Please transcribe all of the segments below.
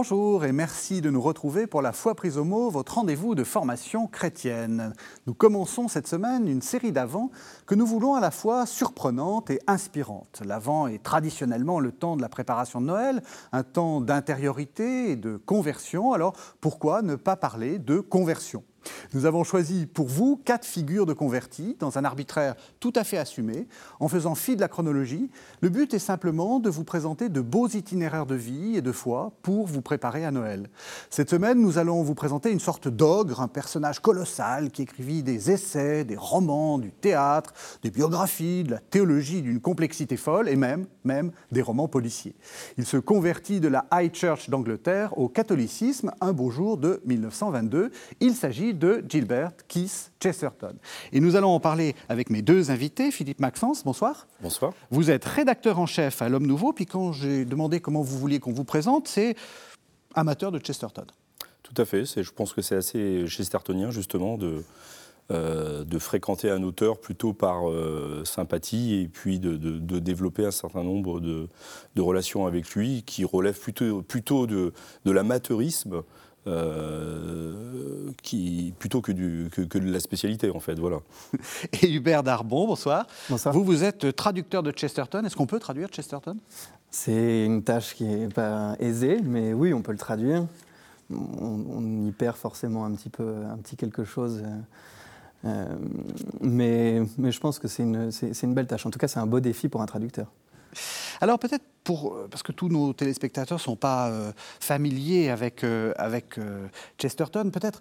Bonjour et merci de nous retrouver pour la foi prise au mot, votre rendez-vous de formation chrétienne. Nous commençons cette semaine une série d'avants que nous voulons à la fois surprenante et inspirante. L'avant est traditionnellement le temps de la préparation de Noël, un temps d'intériorité et de conversion. Alors pourquoi ne pas parler de conversion? Nous avons choisi pour vous quatre figures de convertis dans un arbitraire tout à fait assumé, en faisant fi de la chronologie. Le but est simplement de vous présenter de beaux itinéraires de vie et de foi pour vous préparer à Noël. Cette semaine, nous allons vous présenter une sorte d'ogre, un personnage colossal qui écrivit des essais, des romans, du théâtre, des biographies, de la théologie d'une complexité folle et même, même des romans policiers. Il se convertit de la High Church d'Angleterre au catholicisme un beau jour de 1922. Il s'agit de Gilbert Keith Chesterton. Et nous allons en parler avec mes deux invités. Philippe Maxence, bonsoir. Bonsoir. Vous êtes rédacteur en chef à L'Homme Nouveau, puis quand j'ai demandé comment vous vouliez qu'on vous présente, c'est amateur de Chesterton. Tout à fait. Je pense que c'est assez chestertonien, justement, de, euh, de fréquenter un auteur plutôt par euh, sympathie et puis de, développer un certain nombre de, relations avec lui qui relèvent plutôt, plutôt de, l'amateurisme euh, qui, plutôt que, du, que, de la spécialité, en fait. Voilà. Et Hubert Darbon, bonsoir. Bonsoir. Vous, vous êtes traducteur de Chesterton. Est-ce qu'on peut traduire Chesterton? C'est une tâche qui n'est pas aisée, mais oui, on peut le traduire. On, y perd forcément un petit peu, un petit quelque chose. Euh, mais, mais je pense que c'est une, une belle tâche. En tout cas, c'est un beau défi pour un traducteur. Alors peut-être pour, euh, parce que tous nos téléspectateurs ne sont pas euh, familiers avec, euh, avec Chesterton, peut-être,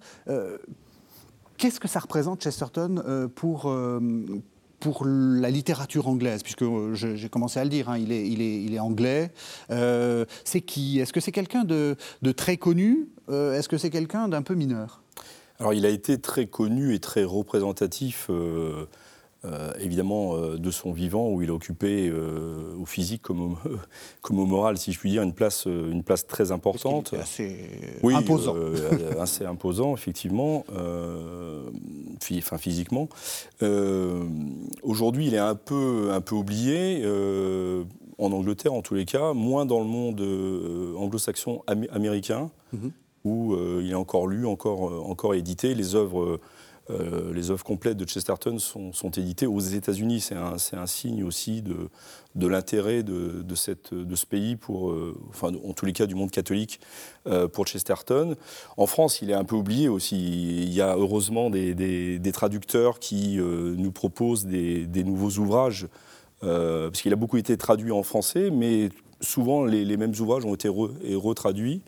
qu'est-ce que ça représente Chesterton pour, pour la littérature anglaise, puisque j'ai commencé à le dire, hein, il, est, il, est, il, est, anglais. c'est qui? Est-ce que c'est quelqu'un de, de, très connu? Est-ce que c'est quelqu'un d'un peu mineur? Alors il a été très connu et très représentatif euh, évidemment euh, de son vivant où il occupait euh, au physique comme au, comme au moral, si je puis dire, une place, une place très importante. assez oui, imposant. assez imposant, effectivement, enfin, physiquement. Aujourd'hui, il est un peu, un peu oublié. en Angleterre, en tous les cas, moins dans le monde anglo-saxon américain, mhm. où il est encore lu, encore, encore édité. Les œuvres euh, les œuvres complètes de Chesterton sont, éditées aux États-Unis. C'est un, signe aussi de, l'intérêt de, ce pays, euh, enfin, en tous les cas du monde catholique, euh, pour Chesterton. En France, il est un peu oublié aussi. Il y a heureusement des, traducteurs qui nous proposent des, nouveaux ouvrages, parce qu'il a beaucoup été traduit en français, mais souvent les, mêmes ouvrages ont été retraduits.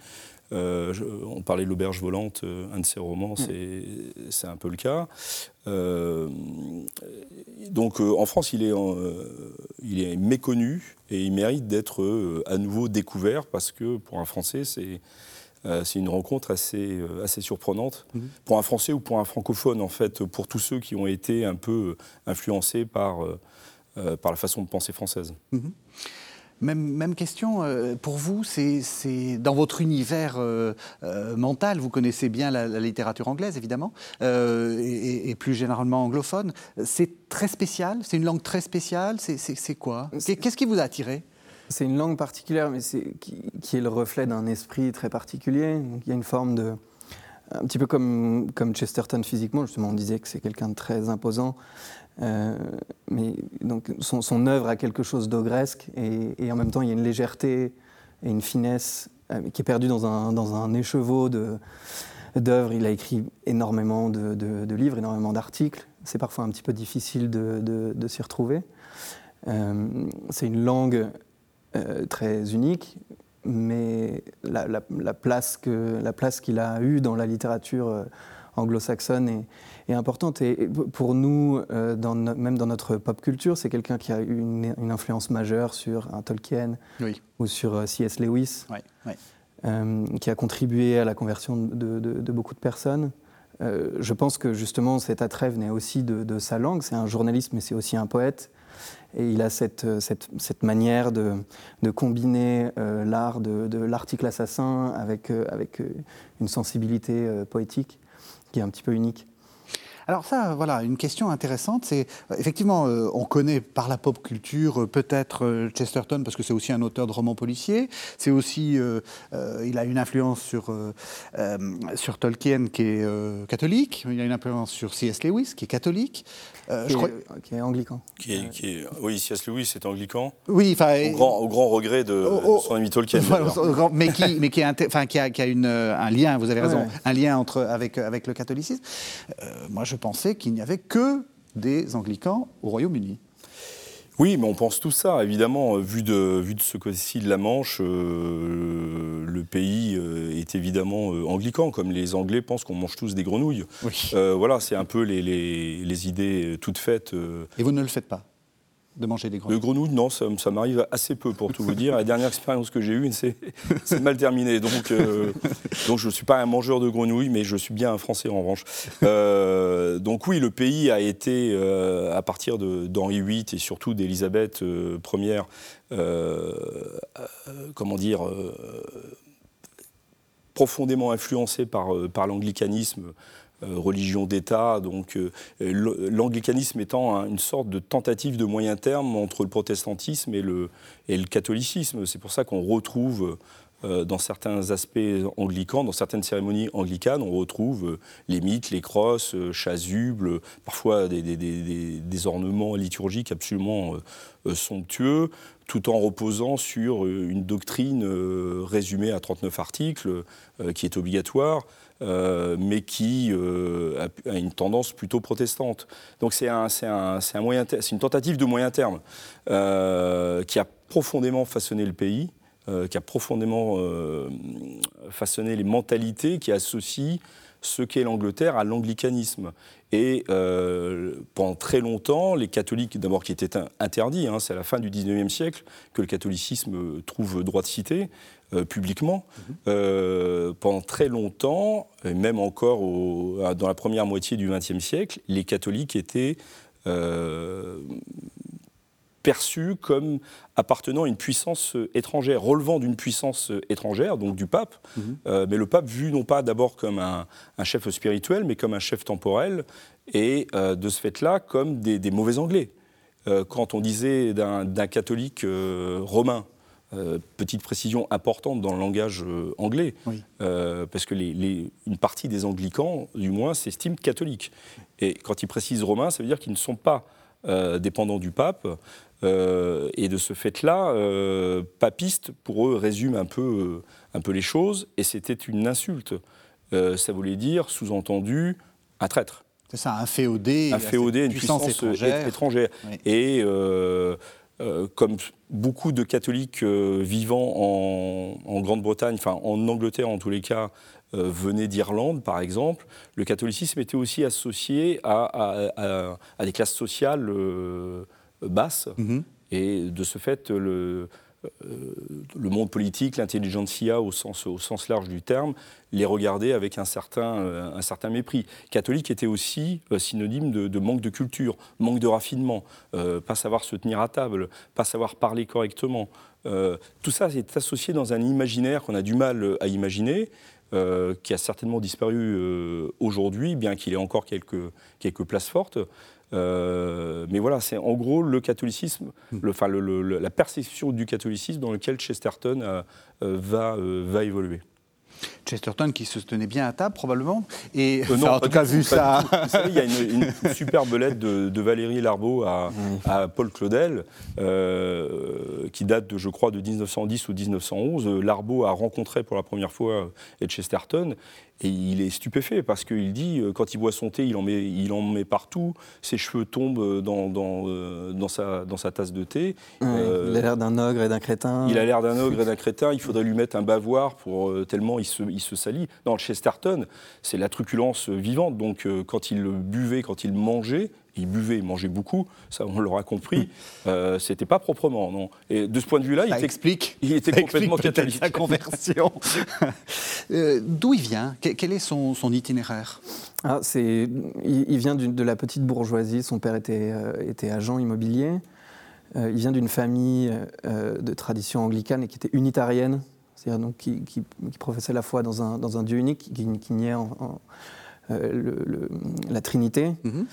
Euh, on parlait de l'auberge volante, euh, un de ses romans, mm. c'est un peu le cas. Euh, donc en France, il est, il est méconnu et il mérite d'être à nouveau découvert parce que pour un Français, c'est c'est une rencontre assez, assez surprenante mm-hmm. pour un Français ou pour un francophone, en fait, pour tous ceux qui ont été un peu influencés par, par la façon de penser française. Mm-hmm. Même, question euh, pour vous, c'est dans votre univers euh, euh, mental, vous connaissez bien la, littérature anglaise évidemment, et, plus généralement anglophone. C'est très spécial, c'est une langue très spéciale, c'est quoi? Qu'est-ce qui vous a attiré? C'est une langue particulière, mais qui, qui, est le reflet d'un esprit très particulier. il y a une forme de. Un petit peu comme, comme Chesterton physiquement, justement, on disait que c'est quelqu'un de très imposant. Euh, mais donc son, œuvre a quelque chose d'ogresque et, en même temps il y a une légèreté et une finesse euh, qui est perdue dans un, dans un écheveau d'œuvres. Il a écrit énormément de, livres, énormément d'articles. C'est parfois un petit peu difficile de, de s'y retrouver. Euh, c'est une langue très unique, mais la, la, la place qu'il a eue dans la littérature anglo-saxonne est, importante. Et pour nous, euh, même dans notre pop culture, c'est quelqu'un qui a eu une, influence majeure sur un Tolkien ou sur euh, C.S. Lewis, euh, qui a contribué à la conversion de, beaucoup de personnes. je pense que justement cet attrait venait aussi de, sa langue. C'est un journaliste, mais c'est aussi un poète. Et il a cette, cette, manière de, combiner l'art de, l'article assassin avec, avec une sensibilité poétique qui est un petit peu unique. Alors ça, voilà, une question intéressante, c'est effectivement, on connaît par la pop culture peut-être Chesterton parce que c'est aussi un auteur de romans policiers. C'est aussi, il a une influence sur sur Tolkien qui est catholique. Il a une influence sur C.S. Lewis qui est catholique. Qui, je crois... qui, est, anglican. Qui est, qui est... Oui, C.S. Lewis est anglican. Oui, enfin. Au grand, au grand regret de, son ami Tolkien. mais qui, mais qui, a, enfin, qui a, qui a une, un lien, vous avez raison, un lien entre, avec, avec le catholicisme. moi, je pensais qu'il n'y avait que des anglicans au Royaume-Uni. Oui, mais on pense tout ça, évidemment. Vu de, vu de ce côté-ci de la Manche, euh, le pays euh, est évidemment euh, anglican, comme les Anglais pensent qu'on mange tous des grenouilles. voilà, c'est un peu les, les, les idées toutes faites. Et vous ne le faites pas de manger des grenouilles De grenouilles, non, ça, m'arrive assez peu pour tout vous dire. La dernière expérience que j'ai eue, c'est mal terminé. Donc, euh, donc je ne suis pas un mangeur de grenouilles, mais je suis bien un Français en revanche. Euh, donc oui, le pays a été, euh, à partir d'Henri VIII et surtout d'Élisabeth Ier, comment dire, profondément influencé par, par l'anglicanisme religion d'État, donc euh, l'anglicanisme étant une sorte de tentative de moyen terme entre le protestantisme et le, catholicisme. C'est pour ça qu'on retrouve euh, dans certains aspects anglicans, dans certaines cérémonies anglicanes, on retrouve les mythes, les crosses, chasubles, parfois des, ornements liturgiques absolument somptueux, tout en reposant sur une doctrine résumée à 39 articles, qui est obligatoire. Euh, mais qui euh, a, une tendance plutôt protestante. Donc c'est une tentative de moyen terme euh, qui a profondément façonné le pays, qui a profondément façonné les mentalités qui associent ce qu'est l'Angleterre à l'anglicanisme. Et pendant très longtemps, les catholiques, d'abord qui étaient interdits, hein, c'est à la fin du 19e siècle que le catholicisme trouve droit de cité, euh, publiquement. Euh, pendant très longtemps, et même encore dans la première moitié du XXe siècle, les catholiques étaient euh, perçus comme appartenant à une puissance étrangère, relevant d'une puissance étrangère, donc du pape, mhm. mais le pape vu non pas d'abord comme un, chef spirituel, mais comme un chef temporel, et de ce fait-là comme des, des mauvais Anglais. quand on disait d'un catholique romain, euh, petite précision importante dans le langage euh, anglais, euh, parce que les, une partie des anglicans, du moins, s'estiment catholiques. Et quand ils précisent romains, ça veut dire qu'ils ne sont pas dépendants du pape. et de ce fait-là, papiste, pour eux, résume un peu, un peu les choses, et c'était une insulte. ça voulait dire, sous-entendu, un traître. C'est ça, un féodé. Un féodé, une puissance, étrangère. étrangère. Et euh, comme beaucoup de catholiques euh, vivant en, Grande-Bretagne, enfin en Angleterre en tous les cas, euh, venaient d'Irlande par exemple, le catholicisme était aussi associé à, des classes sociales basses. Mm-hmm. Et de ce fait, le, euh, le monde politique, l'intelligentsia au sens, au sens large du terme, les regardait avec un certain, euh, mépris. Catholique était aussi euh, synonyme de, manque de culture, manque de raffinement, pas savoir se tenir à table, pas savoir parler correctement. tout ça est associé dans un imaginaire qu'on a du mal à imaginer. qui a certainement disparu aujourd'hui, bien qu'il ait encore quelques places fortes. Euh, mais voilà, c'est en gros le catholicisme, hmm. le, enfin, la perception du catholicisme dans lequel Chesterton euh, euh, va, va évoluer. Chesterton qui se tenait bien à table probablement. Et non, en tout cas vu ça. Il y a une, superbe lettre de, Valérie Larbeau à, à Paul Claudel qui date de, je crois, de 1910 ou 1911. Larbeau a rencontré pour la première fois Chesterton et il est stupéfait parce qu'il dit, euh, quand il boit son thé, il en met, il en met partout, ses cheveux tombent dans, dans, euh, dans, sa, dans sa tasse de thé. Euh, il a l'air d'un ogre et d'un crétin. Il a l'air d'un ogre et d'un crétin, il faudrait lui mettre un bavoir pour tellement il se, il se salit. Dans le Chesterton, c'est la truculence vivante, donc quand il buvait, quand il mangeait, il buvait, il mangeait beaucoup, ça on l'aura compris, euh, c'était pas proprement, non. Et de ce point de vue-là, il, explique, il était complètement catholique. sa conversion. Euh, d'où il vient? Quel est son, itinéraire? Ah, il, il, vient de la petite bourgeoisie, son père était, euh, était agent immobilier. il vient d'une famille de tradition anglicane et qui était unitarienne, c'est-à-dire donc qui, qui, professait la foi dans un, dans un Dieu unique, qui, qui niait en la Trinité, mhm.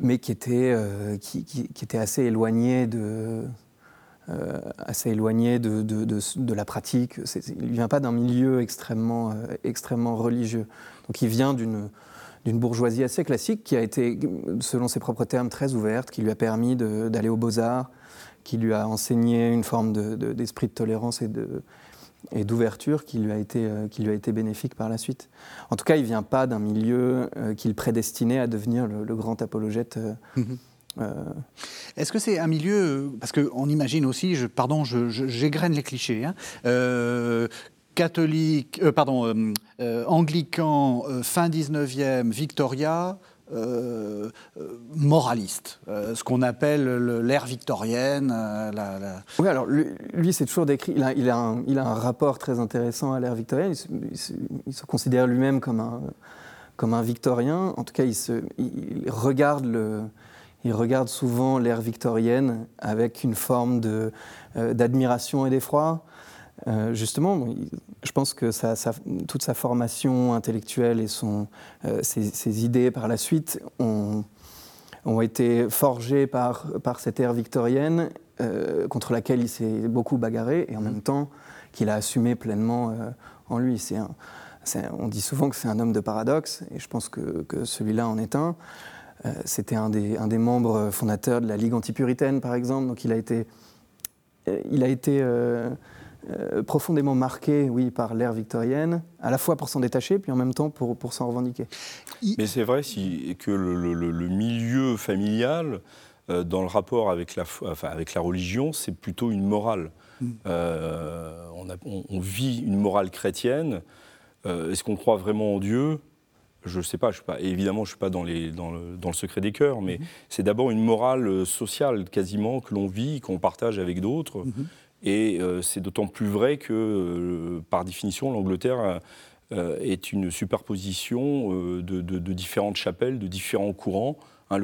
Mais qui était, qui, était assez éloigné de, de, la pratique. Il ne vient pas d'un milieu extrêmement, extrêmement religieux. Donc il vient d'une d'une bourgeoisie assez classique qui a été, selon ses propres termes, très ouverte, qui lui a permis d'aller aux beaux-arts, qui lui a enseigné une forme d'esprit de, tolérance et de et d'ouverture qui lui a été euh, qui lui a été bénéfique par la suite. En tout cas, il ne vient pas d'un milieu euh, qu'il prédestinait à devenir le, grand apologète. Euh, mhm. Est-ce que c'est un milieu, parce qu'on imagine aussi, je, pardon, j'égrène les clichés, hein, catholique, pardon, anglican, fin 19e, Victoria, euh, euh, moraliste, euh, ce qu'on appelle l'ère victorienne. Oui, alors lui, c'est toujours décrit, il a, un, il a, un, rapport très intéressant à l'ère victorienne, il se, considère lui-même comme un, comme un victorien, en tout cas il, se, regarde le... Il regarde souvent l'ère victorienne avec une forme d'admiration et d'effroi. Euh, justement, je pense que toute sa formation intellectuelle et son, euh, ses, idées par la suite ont, ont été forgées par, par cette ère victorienne euh, contre laquelle il s'est beaucoup bagarré et en même temps qu'il a assumé pleinement en lui. on dit souvent que c'est un homme de paradoxe et je pense que, que celui-là en est un. C'était un des, un des, membres fondateurs de la Ligue antipuritaine, par exemple, donc il a été, il a été euh, profondément marqué, oui, par l'ère victorienne, à la fois pour s'en détacher, puis en même temps pour, pour s'en revendiquer. Mais c'est vrai si, que le, milieu familial, euh, dans le rapport avec la, enfin, avec la religion, c'est plutôt une morale. Mm. Euh, on, vit une morale chrétienne. Est-ce qu'on croit vraiment en Dieu? Je ne sais pas, je suis pas, évidemment, je ne suis pas dans, les, dans, le, dans, le, secret des cœurs, mais mm-hmm. c'est d'abord une morale sociale quasiment que l'on vit, qu'on partage avec d'autres. Mm-hmm. Et euh, c'est d'autant plus vrai que, euh, par définition, l'Angleterre euh, est une superposition de, différentes chapelles, de différents courants. Hein,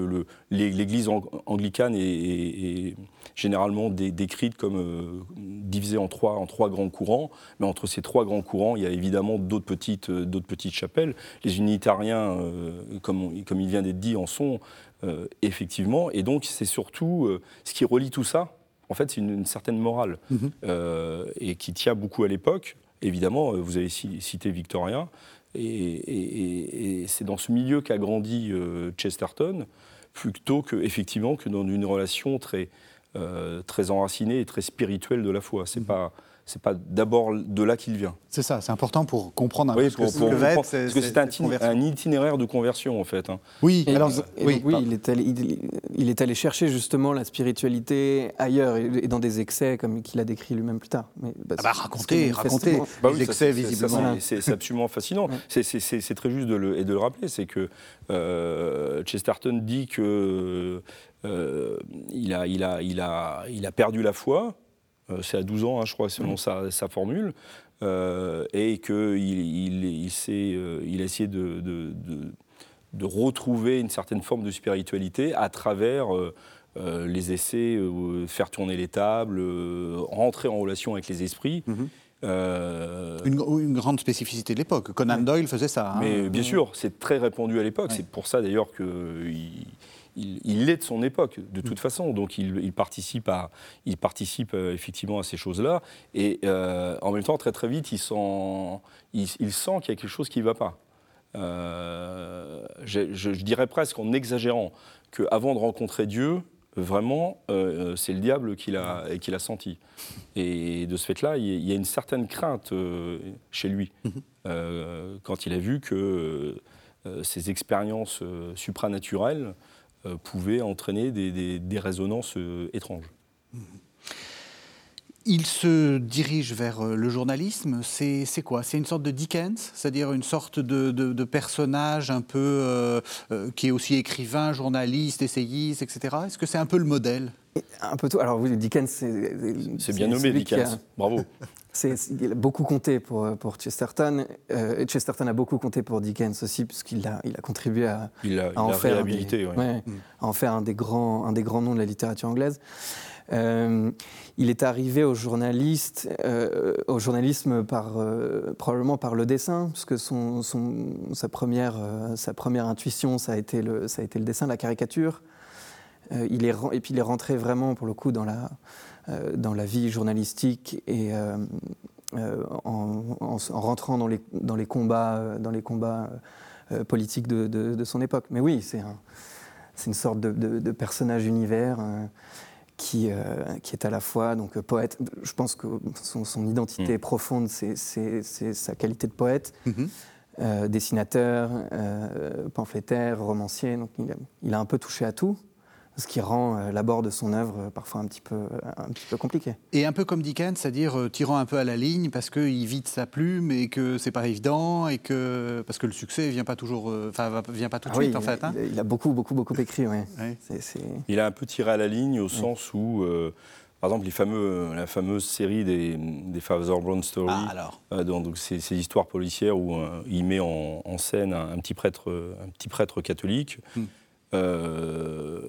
L'Église anglicane est, généralement décrite comme divisée en trois, grands courants, mais entre ces trois grands courants, il y a évidemment d'autres petites, chapelles. Les unitariens, comme il vient d'être dit, en sont effectivement, et donc c'est surtout ce qui relie tout ça, en fait, c'est une, certaine morale mhm. euh, et qui tient beaucoup à l'époque. Évidemment, euh, vous avez cité Victorien, et, c'est dans ce milieu qu'a grandi euh, Chesterton, plutôt que effectivement que dans une relation très très enracinée et très spirituelle de la foi. C'est mhm. pas c'est pas d'abord de là qu'il vient. C'est ça, c'est important pour comprendre un peu ce que, pour, Parce que c'est un, itinéraire de conversion en fait. Hein. Oui, alors, oui, il, est allé, il, est allé, chercher justement la spiritualité ailleurs et, dans des excès comme qu'il a décrit lui-même plus tard. Mais, bah, ah bah, raconter, raconter bah les excès visiblement. C'est absolument fascinant. C'est très juste de le, et de le rappeler, c'est que euh, Chesterton dit que euh, il, a, il, a, il, a, il a perdu la foi c'est à 12 ans, hein, je crois, selon sa, formule, euh, et qu'il il, il, euh, il, a essayé de, de, retrouver une certaine forme de spiritualité à travers les essais, faire tourner les tables, rentrer en relation avec les esprits. Mhm. une, grande spécificité de l'époque. Conan Doyle faisait ça. Hein. Mais bien sûr, c'est très répandu à l'époque. C'est pour ça d'ailleurs qu'il il, est de son époque, de toute mm. façon. Donc il, participe, à, il participe euh, effectivement à ces choses-là. Et euh, en même temps, très très vite, il sent, il, sent qu'il y a quelque chose qui ne va pas. Euh, je, dirais presque en exagérant qu'avant de rencontrer Dieu, vraiment, c'est le diable qui l'a a senti. Et de ce fait-là, il y a une certaine crainte chez lui mm-hmm. quand il a vu que ces expériences supranaturelles euh, pouvait entraîner des, résonances euh, étranges. Il se dirige vers euh, le journalisme. C'est quoi? C'est une sorte de Dickens, c'est-à-dire une sorte de, personnage un peu qui est aussi écrivain, journaliste, essayiste, etc. Est-ce que c'est un peu le modèle? Un peu tout. Alors oui, Dickens, c'est bien nommé Dickens. Bravo. il a beaucoup compté pour, pour Chesterton. Euh, Chesterton a beaucoup compté pour Dickens aussi, puisqu'il a, il a contribué à, en faire un des, en faire un des, grands, un des grands noms de la littérature anglaise. il est arrivé au, journaliste, au journalisme par, probablement par le dessin, parce que son, sa, première, sa première intuition, ça a, été le, ça a été le dessin, la caricature. il est, et puis il est rentré vraiment, pour le coup, dans la, dans la vie journalistique et euh, en, rentrant dans les, dans les combats, euh, dans les combats euh, politiques de, son époque. Mais oui, c'est un, une sorte de, personnage univers qui, qui, est à la fois donc, poète. Je pense que son, identité mm. profonde, c'est sa qualité de poète. Mm-hmm. dessinateur, pamphlétaire, romancier, donc il il a, un peu touché à tout ce qui rend euh, l'abord de son œuvre euh, parfois un petit, peu, un petit peu compliqué. Et un peu comme Dickens, c'est-à-dire euh, tirant un peu à la ligne parce qu'il vide sa plume et que c'est pas évident et que parce que le succès vient pas toujours, enfin vient pas tout de ah suite en fait. Hein. Il, a beaucoup beaucoup beaucoup écrit, oui. Il a un peu tiré à la ligne au sens où par exemple, les fameux, la fameuse série des, des Father Brown Story, ah, donc, ces, histoires policières où il met en, scène un, petit prêtre, un petit prêtre catholique. Hmm. Euh,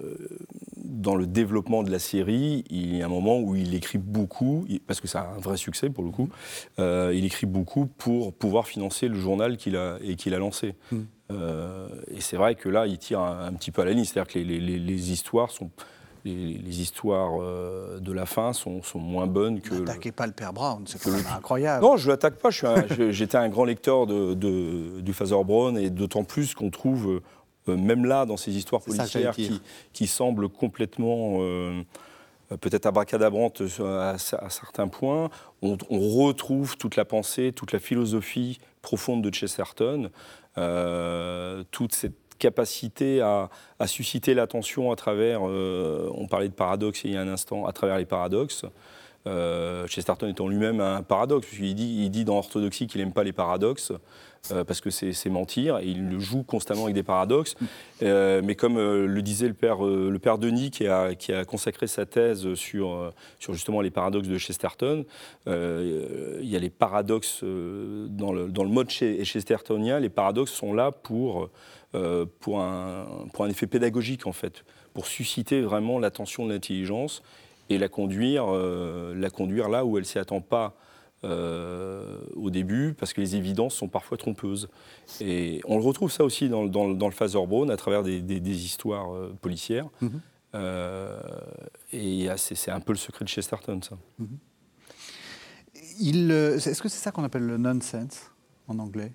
dans le développement de la série, il y a un moment où il écrit beaucoup, parce que ça a un vrai succès pour le coup, euh, il écrit beaucoup pour pouvoir financer le journal qu'il a, et qu'il a lancé. Hmm. Euh, et c'est vrai que là, il tire un, petit peu à la ligne, c'est-à-dire que les, histoires sont... Les, histoires de la fin sont, sont moins bonnes que. N'attaquez pas le père Brown, c'est quand même incroyable. Non, je ne l'attaque pas. J'étais un, grand lecteur de, de, du Father Brown et d'autant plus qu'on trouve euh, même là, dans ces histoires policières qui, semblent complètement euh, peut-être abracadabrantes à, à, certains points, on, retrouve toute la pensée, toute la philosophie profonde de Chesterton, euh, toute cette capacité à, susciter l'attention à travers, on parlait de paradoxe il y a un instant, à travers les paradoxes. Chesterton étant lui-même un paradoxe, puisqu'il dit, il dit dans Orthodoxie qu'il n'aime pas les paradoxes. Euh, parce que c'est mentir, et il le joue constamment avec des paradoxes. Euh, mais comme euh, le disait le père, Denis, qui a, consacré sa thèse sur, justement les paradoxes de Chesterton, il y a les paradoxes dans le, mode chestertonien, les paradoxes sont là pour, pour, un, pour un effet pédagogique, en fait, pour susciter vraiment l'attention de l'intelligence et la conduire, la conduire là où elle ne s'y attend pas euh, au début, parce que les évidences sont parfois trompeuses. Et on le retrouve ça aussi dans, dans, dans le Phaser Brown, à travers des, des, histoires euh, policières. Mhm. Euh, et c'est un peu le secret de Chesterton, ça. Mhm. Est-ce que c'est ça qu'on appelle le nonsense en anglais?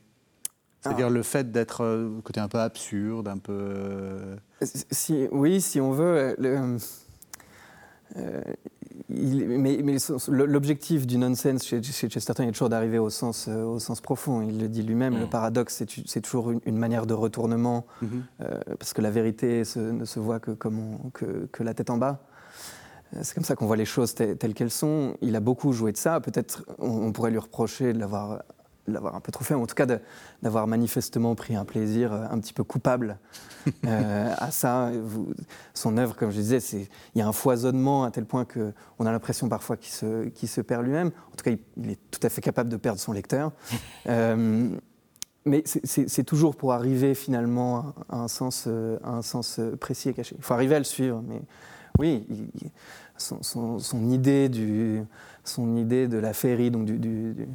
C'est-à-dire ah. le fait d'être côté un peu absurde, un peu. Si, oui, si on veut. Le, mais, l'objectif du nonsense chez, chez, Chesterton est toujours d'arriver au sens, euh, au sens profond. Il le dit lui-même, le mm. paradoxe, c'est toujours une, manière de retournement, mm-hmm. euh, parce que la vérité ne se voit que, comme que, la tête en bas. Euh, c'est comme ça qu'on voit les choses telles, qu'elles sont. Il a beaucoup joué de ça. Peut-être on, pourrait lui reprocher de l'avoir l'avoir un peu trop fait, en tout cas d'avoir manifestement pris un plaisir euh, un petit peu coupable euh, à ça. son œuvre, comme je disais, il y a un foisonnement à tel point qu'on a l'impression parfois qu'il se, se, perd lui-même. En tout cas, il, est tout à fait capable de perdre son lecteur. Euh, mais c'est toujours pour arriver finalement à un sens, un sens précis et caché. Il faut arriver à le suivre, mais oui, son, son, idée du, son idée de la féerie, donc du du,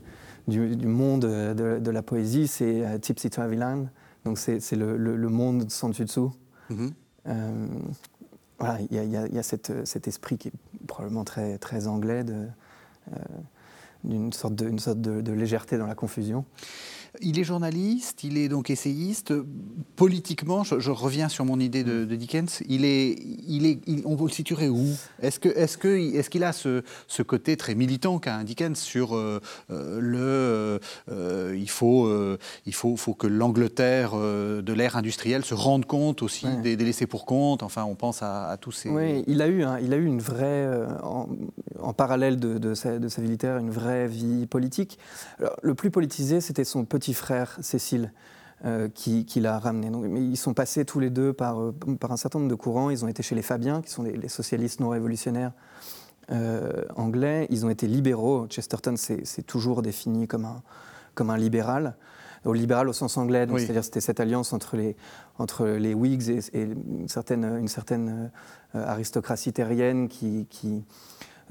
monde de, la poésie, c'est euh, Tipsy Traveland. Donc c'est le, le, monde sans dessus-dessous. Mm-hmm. Euh, voilà, il y, y a, cet esprit qui est probablement très, très anglais euh, d'une sorte, de, sorte de, légèreté dans la confusion. Il est journaliste, il est donc essayiste. Politiquement, je, reviens sur mon idée de, Dickens, il est, il est, on le situerait où? Est-ce qu'il est que, est qu'il a ce, ce, côté très militant qu'a un Dickens sur euh, euh, le... Euh, il faut, il faut, faut que l'Angleterre de l'ère industrielle se rende compte aussi des, laissés pour compte? Enfin, on pense à, tous ces... Oui, il a eu, il a eu une vraie, en, en parallèle de, de, sa, de, sa, vie littéraire, une vraie vie politique. le plus politisé, c'était son petit frère Cécile. Euh, qui, l'a ramené. mais ils sont passés tous les deux par, euh, par, un certain nombre de courants. Ils ont été chez les Fabiens, qui sont les, socialistes non révolutionnaires euh, anglais. Ils ont été libéraux. Chesterton s'est toujours défini comme un, comme un libéral. au libéral au sens anglais. C'est-à-dire c'était cette alliance entre les, entre les Whigs et, une certaine, une certaine aristocratie terrienne qui, qui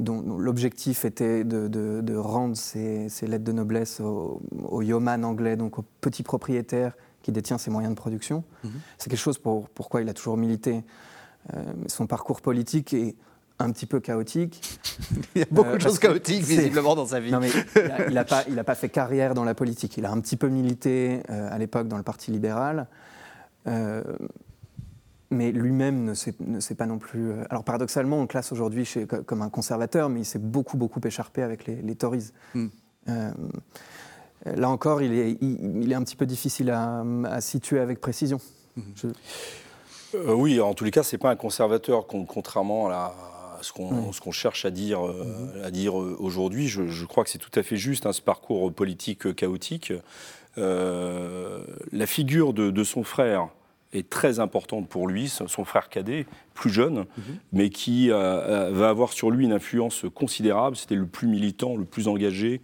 dont, l'objectif était de, rendre ces, lettres de noblesse au, au, yeoman anglais, donc au petit propriétaire qui détient ses moyens de production. Mhm. C'est quelque chose pour, pourquoi il a toujours milité. Euh, son parcours politique est un petit peu chaotique. il y a beaucoup de euh, choses chaotiques, visiblement, dans sa vie. Non, mais il n'a pas, pas, fait carrière dans la politique. Il a un petit peu milité euh, à l'époque dans le Parti libéral mais lui-même ne s'est pas non plus. Euh, alors paradoxalement, on classe aujourd'hui comme un conservateur, mais il s'est beaucoup, beaucoup écharpé avec les, Tories. Hmm. Euh, là encore, il est, il, est, un petit peu difficile à, situer avec précision. Hmm. Euh, oui, en tous les cas, c'est pas un conservateur, contrairement à, ce qu'on cherche à dire, à dire aujourd'hui. Je, crois que c'est tout à fait juste, hein, ce parcours politique chaotique. la figure de son frère, est très importante pour lui, son frère cadet, plus jeune, mhm. mais qui euh, euh, va avoir sur lui une influence considérable. C'était le plus militant, le plus engagé,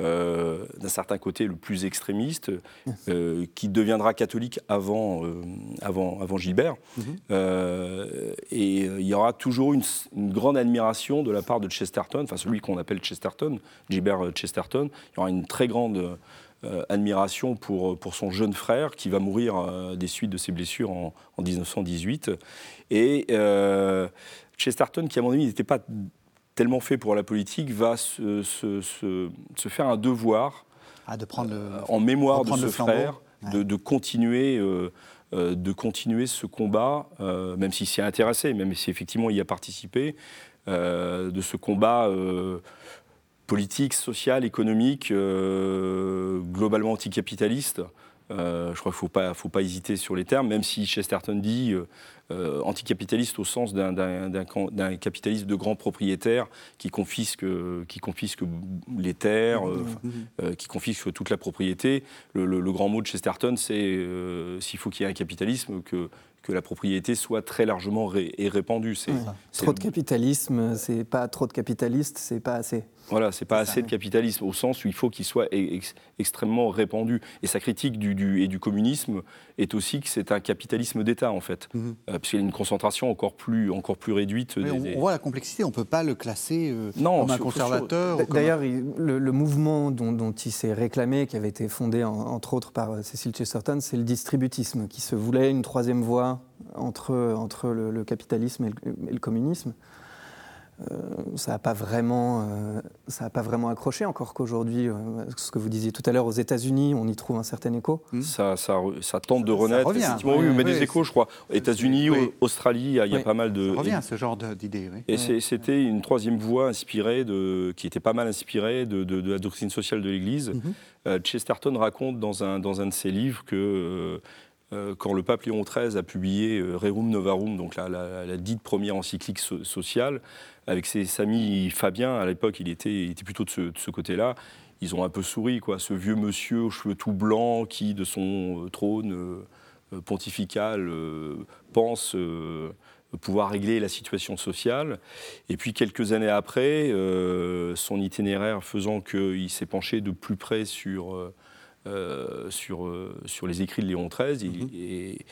euh, d'un certain côté le plus extrémiste, qui deviendra catholique avant, avant, avant Gilbert. Mhm. et il y aura toujours une, une, grande admiration de la part de Chesterton, enfin celui qu'on appelle Chesterton, Gilbert Chesterton. Il y aura une très grande admiration pour, pour son jeune frère qui va mourir euh, des suites de ses blessures en, 1918. Et euh, Chesterton, qui à mon avis n'était pas tellement fait pour la politique, va se, se, faire un devoir ah, de prendre en mémoire de ce frère, de, continuer. de continuer ce combat, même s'il s'y est intéressé, même si effectivement il y a participé, de ce combat politique, sociale, économique, euh, globalement anticapitaliste. Euh, je crois qu'il ne faut pas, hésiter sur les termes, même si Chesterton dit euh, anticapitaliste au sens d'un capitalisme de grands propriétaires qui confisque, qui les terres, qui confisque toute la propriété. Le, grand mot de Chesterton, c'est s'il faut qu'il y ait un capitalisme, que, que la propriété soit très largement et répandue. C'est, trop de capitalisme, c'est pas trop de capitalistes, c'est pas assez. Voilà, c'est pas assez de capitalisme au sens où il faut qu'il soit extrêmement répandu. Et sa critique du, et du communisme est aussi que c'est un capitalisme d'État en fait, mhm. euh, parce qu'il y a une concentration encore plus, encore plus réduite. on, voit la complexité, on peut pas le classer euh, comme un conservateur. D'ailleurs, le, mouvement dont, il s'est réclamé, qui avait été fondé entre autres par euh, Cécile Chesterton, c'est le distributisme, qui se voulait une troisième voie entre, entre le, capitalisme et le communisme. Euh, ça n'a pas vraiment, euh, ça a pas vraiment accroché encore qu'aujourd'hui, euh, ce que vous disiez tout à l'heure, aux États-Unis, on y trouve un certain écho. Hmm. Ça, ça, ça, tente de renaître. Ça oui, mais des échos, je crois. États-Unis, Australie, il y, a pas mal de. Ça revient ce genre d'idées. Et c'était une troisième voie inspirée de, qui était pas mal inspirée de, de, la doctrine sociale de l'Église. Mhm. Chesterton raconte dans un, dans un de ses livres que quand le pape Léon XIII a publié Rerum Novarum, donc la, dite première encyclique sociale, avec ses amis Fabien, à l'époque, il était, plutôt de ce, côté-là. Ils ont un peu souri, quoi. Ce vieux monsieur aux cheveux tout blancs qui, de son euh, trône euh, pontifical, euh, pense pouvoir régler la situation sociale. Et puis quelques années après, son itinéraire faisant qu'il s'est penché de plus près sur, sur, sur les écrits de Léon XIII, il, et,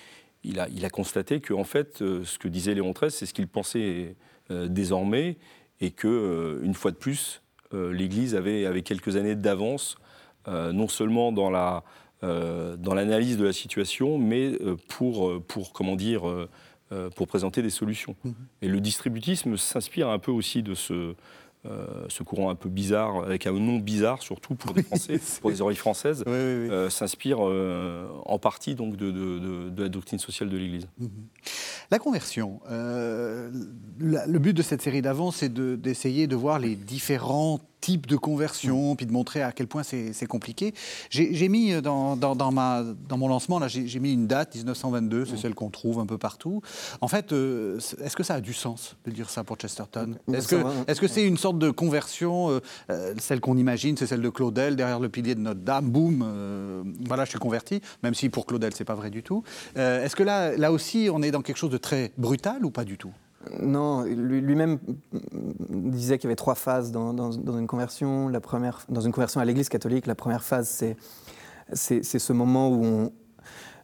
il, a, il a constaté que en fait, ce que disait Léon XIII, c'est ce qu'il pensait euh, désormais, et que euh, une fois de plus, euh, l'Église avait, avait quelques années d'avance, non seulement dans la dans l'analyse de la situation, mais pour, pour comment dire, pour présenter des solutions. Mmh. Et le distributisme s'inspire un peu aussi de ce, euh, ce courant un peu bizarre, avec un nom bizarre surtout pour les Français, pour les oreilles françaises, euh, s'inspire euh, en partie donc de, la doctrine sociale de l'Église. Mhm. La conversion. le but de cette série d'avant, c'est d'essayer de, voir les différents type de conversion, puis de montrer à quel point c'est compliqué. J'ai mis euh, dans, dans, ma, dans mon lancement, là, j'ai mis une date, 1922, c'est celle qu'on trouve un peu partout. En fait, euh, est-ce que ça a du sens de dire ça pour Chesterton? Est-ce que c'est -ce c'est une sorte de conversion, euh, celle qu'on imagine, c'est celle de Claudel, derrière le pilier de Notre-Dame, boum, voilà, je suis converti, même si pour Claudel, c'est pas vrai du tout. Est-ce que là, là aussi, on est dans quelque chose de très brutal ou pas du tout? Non, lui-même disait qu'il y avait trois phases dans, une conversion. La première, dans une conversion à l'Église catholique, la première phase, c'est c'est ce moment où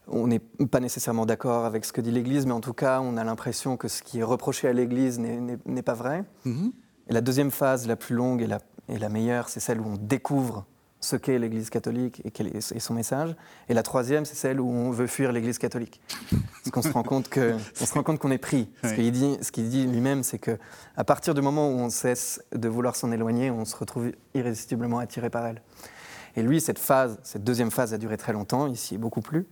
on, n'est pas nécessairement d'accord avec ce que dit l'Église, mais en tout cas, on a l'impression que ce qui est reproché à l'Église n'est pas vrai. Mm-hmm. Et la deuxième phase, la plus longue et la, et la meilleure, c'est celle où on découvre ce qu'est l'Église catholique et, son message. Et la troisième, c'est celle où on veut fuir l'Église catholique. Parce qu'on se rend compte que, on se rend compte qu'on est pris. Ce qu'il dit, ce qu'il dit lui-même, c'est que à partir du moment où on cesse de vouloir s'en éloigner, on se retrouve irrésistiblement attiré par elle. Et lui, cette phase, cette deuxième phase a duré très longtemps, ici beaucoup plus.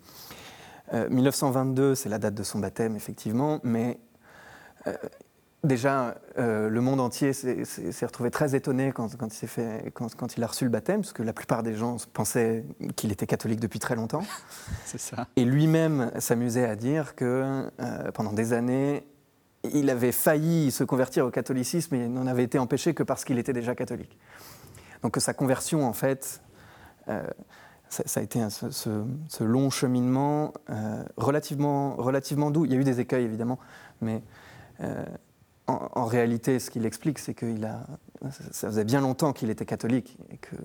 1922, euh, c'est la date de son baptême, effectivement, mais euh, déjà, euh, le monde entier s'est retrouvé très étonné quand, il fait, quand, il a reçu le baptême, parce que la plupart des gens pensaient qu'il était catholique depuis très longtemps. C'est ça. Et lui-même s'amusait à dire que pendant des années, il avait failli se convertir au catholicisme et n'en avait été empêché que parce qu'il était déjà catholique. Donc que sa conversion, en fait, ça, a été ce, long cheminement euh, relativement, relativement doux. Il y a eu des écueils, évidemment, mais euh, en, réalité, ce qu'il explique, c'est que a, ça faisait bien longtemps qu'il était catholique et que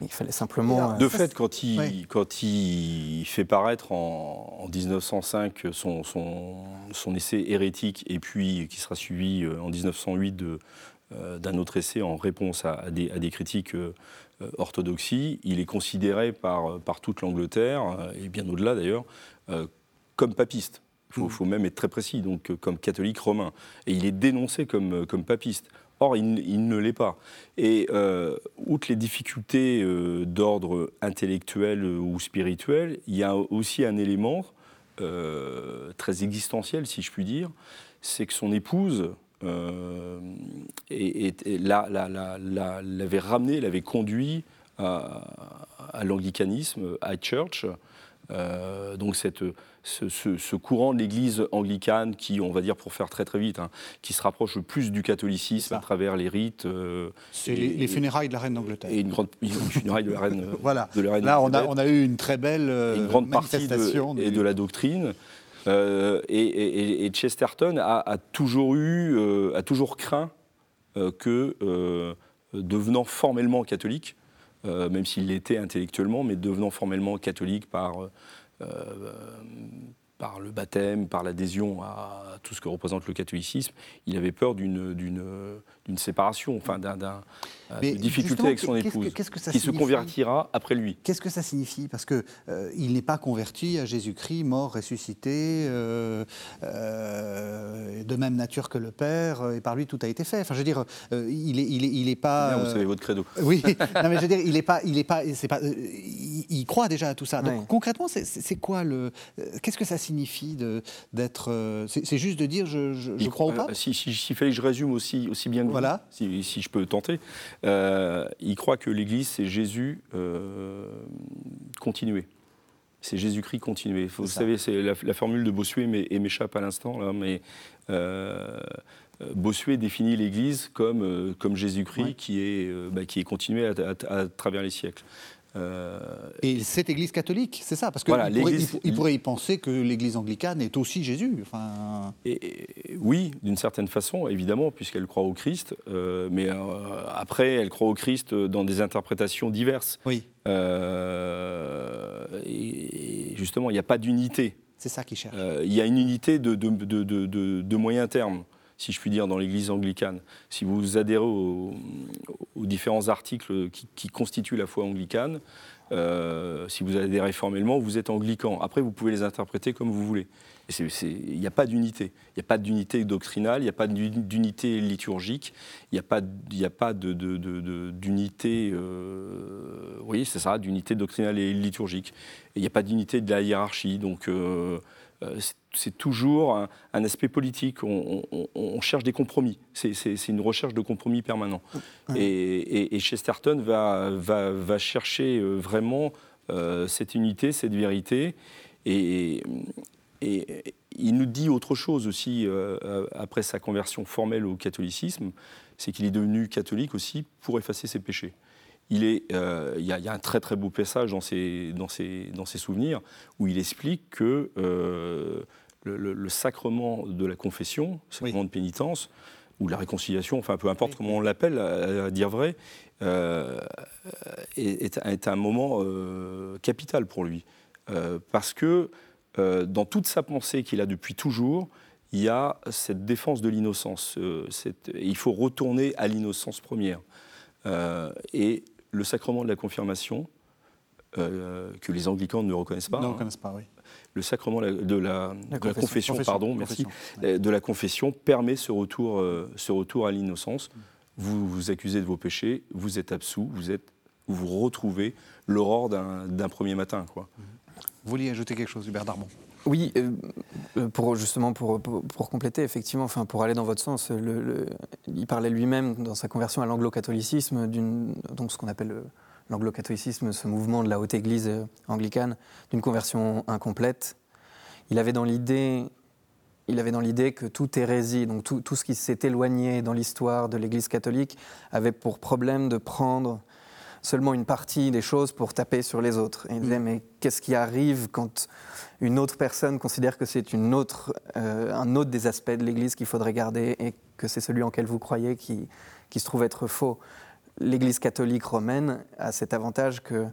il fallait simplement. de fait, quand il, quand il fait paraître en, 1905 son, son, son, essai hérétique et puis qui sera suivi euh, en 1908 d'un autre essai en réponse à, des, à des, critiques euh, orthodoxie, il est considéré par, euh, par toute l'Angleterre, euh, et bien au-delà d'ailleurs, comme papiste. Il faut, mmh. faut, même être très précis, donc comme catholique romain. Et il est dénoncé comme, comme papiste. Or, il, ne l'est pas. Et outre les difficultés d'ordre intellectuel ou spirituel, il y a aussi un élément très existentiel, si je puis dire, c'est que son épouse euh, et, l'avait ramené, l'avait conduit à, l'anglicanisme, à Church. Euh, donc cette, ce, courant de l'Église anglicane qui, on va dire pour faire très très vite, hein, qui se rapproche le plus du catholicisme à travers les rites. Euh, c'est les, funérailles de la reine d'Angleterre. Et une grande funérailles de la reine. voilà. De la reine Là, on a, on a, eu une très belle une grande partie de, et de la doctrine. Euh, et, Chesterton a, toujours eu, euh, a toujours craint euh, que, devenant formellement catholique, même s'il l'était intellectuellement, mais devenant formellement catholique par par le baptême, par l'adhésion à tout ce que représente le catholicisme, il avait peur d'une séparation, enfin d'une difficulté avec son épouse, qui se convertira après lui. Qu'est-ce que ça signifie? Parce qu'il euh, il n'est pas converti à Jésus-Christ, mort, ressuscité, euh, euh, de même nature que le Père, et par lui tout a été fait. Enfin, je veux dire, il n'est il est, il est pas. Bien, vous savez votre credo. Oui, non, mais je veux dire, il est pas, il est pas, c'est pas, il, croit déjà à tout ça. Donc concrètement, c'est quoi le, qu'est-ce que ça signifie d'être. Euh, c'est juste de dire je, je, crois ou pas? euh, S'il si, fallait que je résume aussi, aussi bien que voilà. si, je peux tenter, euh, il croit que l'Église, c'est Jésus continué. C'est Jésus-Christ continué. Vous savez, c'est la, formule de Bossuet m'échappe à l'instant, là, mais. Bossuet définit l'Église comme, comme Jésus-Christ qui, est, bah, qui est continué à, travers les siècles. Euh, et cette Église catholique, c'est ça, parce qu'il pourrait, pourrait, y penser que l'Église anglicane est aussi Jésus. Enfin... Et, oui, d'une certaine façon, évidemment, puisqu'elle croit au Christ, euh, mais euh, après, elle croit au Christ dans des interprétations diverses. Oui. et, justement, il n'y a pas d'unité. C'est ça qu'il cherche. Il y a une unité de, de, de, de moyen terme si je puis dire, dans l'Église anglicane. Si vous adhérez aux, différents articles qui, constituent la foi anglicane, euh, si vous adhérez formellement, vous êtes anglican. Après, vous pouvez les interpréter comme vous voulez. Il n'y a pas d'unité. Il n'y a pas d'unité doctrinale, il n'y a pas d'unité liturgique, il n'y a pas, d'unité, euh, oui, c'est ça, d'unité doctrinale et liturgique. il n'y a pas d'unité de la hiérarchie. Donc, euh, c'est toujours un, aspect politique. On, cherche des compromis. C'est une recherche de compromis permanent. Et, Chesterton va, va, chercher euh, vraiment euh, cette unité, cette vérité. Et, il nous dit autre chose aussi après sa conversion formelle au catholicisme, c'est qu'il est devenu catholique aussi pour effacer ses péchés il, est, euh, y a, un très très beau passage dans ses, dans dans ses souvenirs où il explique que euh, le, sacrement de la confession, le sacrement de pénitence, ou la réconciliation, enfin peu importe comment on l'appelle, à, dire vrai, est, est, un moment capital pour lui. parce que dans toute sa pensée qu'il a depuis toujours, il y a cette défense de l'innocence. il faut retourner à l'innocence première. et le sacrement de la confirmation, euh, que les anglicans ne reconnaissent pas. Ne reconnaissent pas, oui. Le sacrement de la, confession, pardon, merci, euh, de la confession permet ce retour, euh, ce retour à l'innocence. Vous vous accusez de vos péchés, vous êtes absous, vous êtes, vous, retrouvez l'aurore d'un premier matin, quoi. Vous vouliez ajouter quelque chose, Hubert Darmon? Oui, pour justement pour, pour, compléter, effectivement, enfin pour aller dans votre sens, le, il parlait lui-même dans sa conversion à l'anglo-catholicisme donc ce qu'on appelle l'anglo-catholicisme, ce mouvement de la haute Église euh, anglicane, d'une conversion incomplète. Il avait dans l'idée, il avait dans l'idée que toute hérésie, donc tout, tout ce qui s'est éloigné dans l'histoire de l'Église catholique, avait pour problème de prendre seulement une partie des choses pour taper sur les autres. Et il disait, mm. mais qu'est-ce qui arrive quand une autre personne considère que c'est une autre, euh, un autre des aspects de l'Église qu'il faudrait garder et que c'est celui en quel vous croyez qui, qui se trouve être faux? l'Église catholique romaine a cet avantage que,